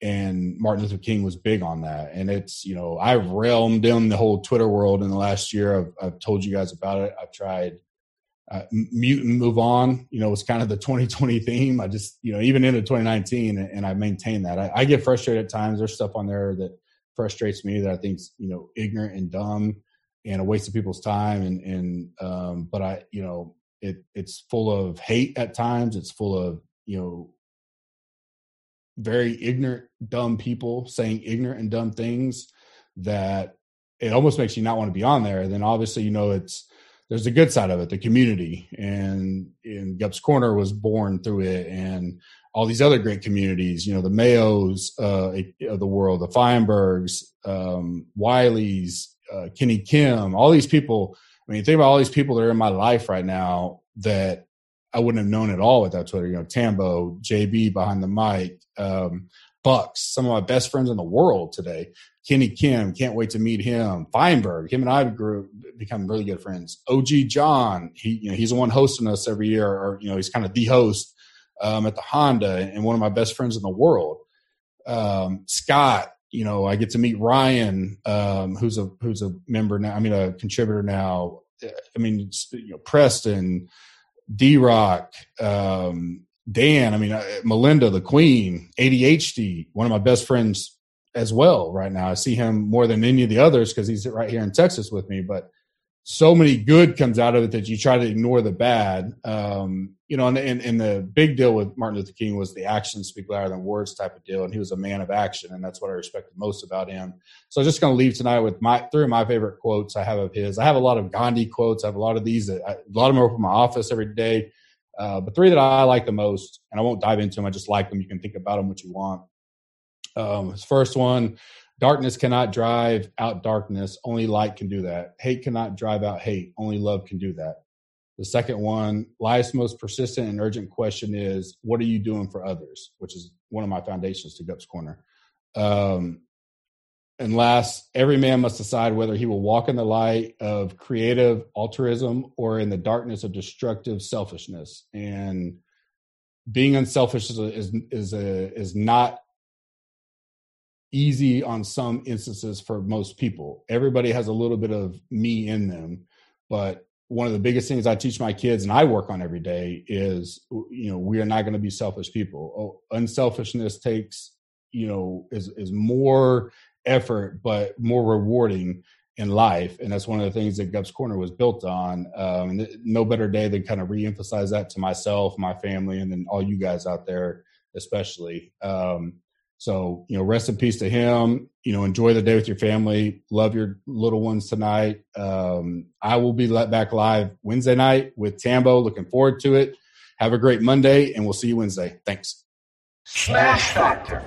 Speaker 6: and martin luther king was big on that. And it's you know i've realmed in the whole twitter world in the last year. I've, I've told you guys about it. I've tried uh, mute and move on. You know it's kind of the 2020 theme. I just you know even into 2019 and, i maintain that. I, I get frustrated at times. There's stuff on there that frustrates me that I think's you know ignorant and dumb and a waste of people's time and and um, but I you know it it's full of hate at times. It's full of you know very ignorant, dumb people saying ignorant and dumb things that it almost makes you not want to be on there. And then obviously you know it's there's a good side of it, the community, and in Gup's Corner was born through it, and all these other great communities, you know, the Mayos uh, of the world, the Feinbergs, um, Wileys, uh, Kenny Kim, all these people. I mean, think about all these people that are in my life right now that I wouldn't have known at all without Twitter. You know, Tambo, JB behind the mic, um, Bucks, some of my best friends in the world today. Kenny Kim, can't wait to meet him. Feinberg, him and I grew become really good friends. OG John, he you know he's the one hosting us every year, or you know he's kind of the host um, at the Honda and one of my best friends in the world. Um, Scott, you know, I get to meet Ryan, um, who's a who's a member now. I mean, a contributor now. I mean, you know, Preston, D Rock, um, Dan. I mean, uh, Melinda, the Queen, ADHD, one of my best friends as well. Right now, I see him more than any of the others because he's right here in Texas with me. But so many good comes out of it that you try to ignore the bad. Um, you know, and, and, and, the big deal with Martin Luther King was the actions speak louder than words type of deal. And he was a man of action. And that's what I respected most about him. So I'm just going to leave tonight with my, three of my favorite quotes I have of his. I have a lot of Gandhi quotes. I have a lot of these that I, a lot of them are in my office every day. Uh, but three that I like the most, and I won't dive into them. I just like them. You can think about them what you want. Um, his first one, Darkness cannot drive out darkness. Only light can do that. Hate cannot drive out hate. Only love can do that. The second one, life's most persistent and urgent question is, what are you doing for others? Which is one of my foundations to Gups Corner. Um, and last, every man must decide whether he will walk in the light of creative altruism or in the darkness of destructive selfishness. And being unselfish is is is, a, is not easy on some instances for most people. Everybody has a little bit of me in them, but one of the biggest things I teach my kids and I work on every day is you know we are not going to be selfish people. Oh, unselfishness takes you know is is more effort but more rewarding in life and that's one of the things that Gups Corner was built on. Um, no better day than kind of reemphasize that to myself, my family, and then all you guys out there, especially. Um, so, you know, rest in peace to him. You know, enjoy the day with your family. Love your little ones tonight. Um, I will be let back live Wednesday night with Tambo. Looking forward to it. Have a great Monday, and we'll see you Wednesday. Thanks. Smash Factor.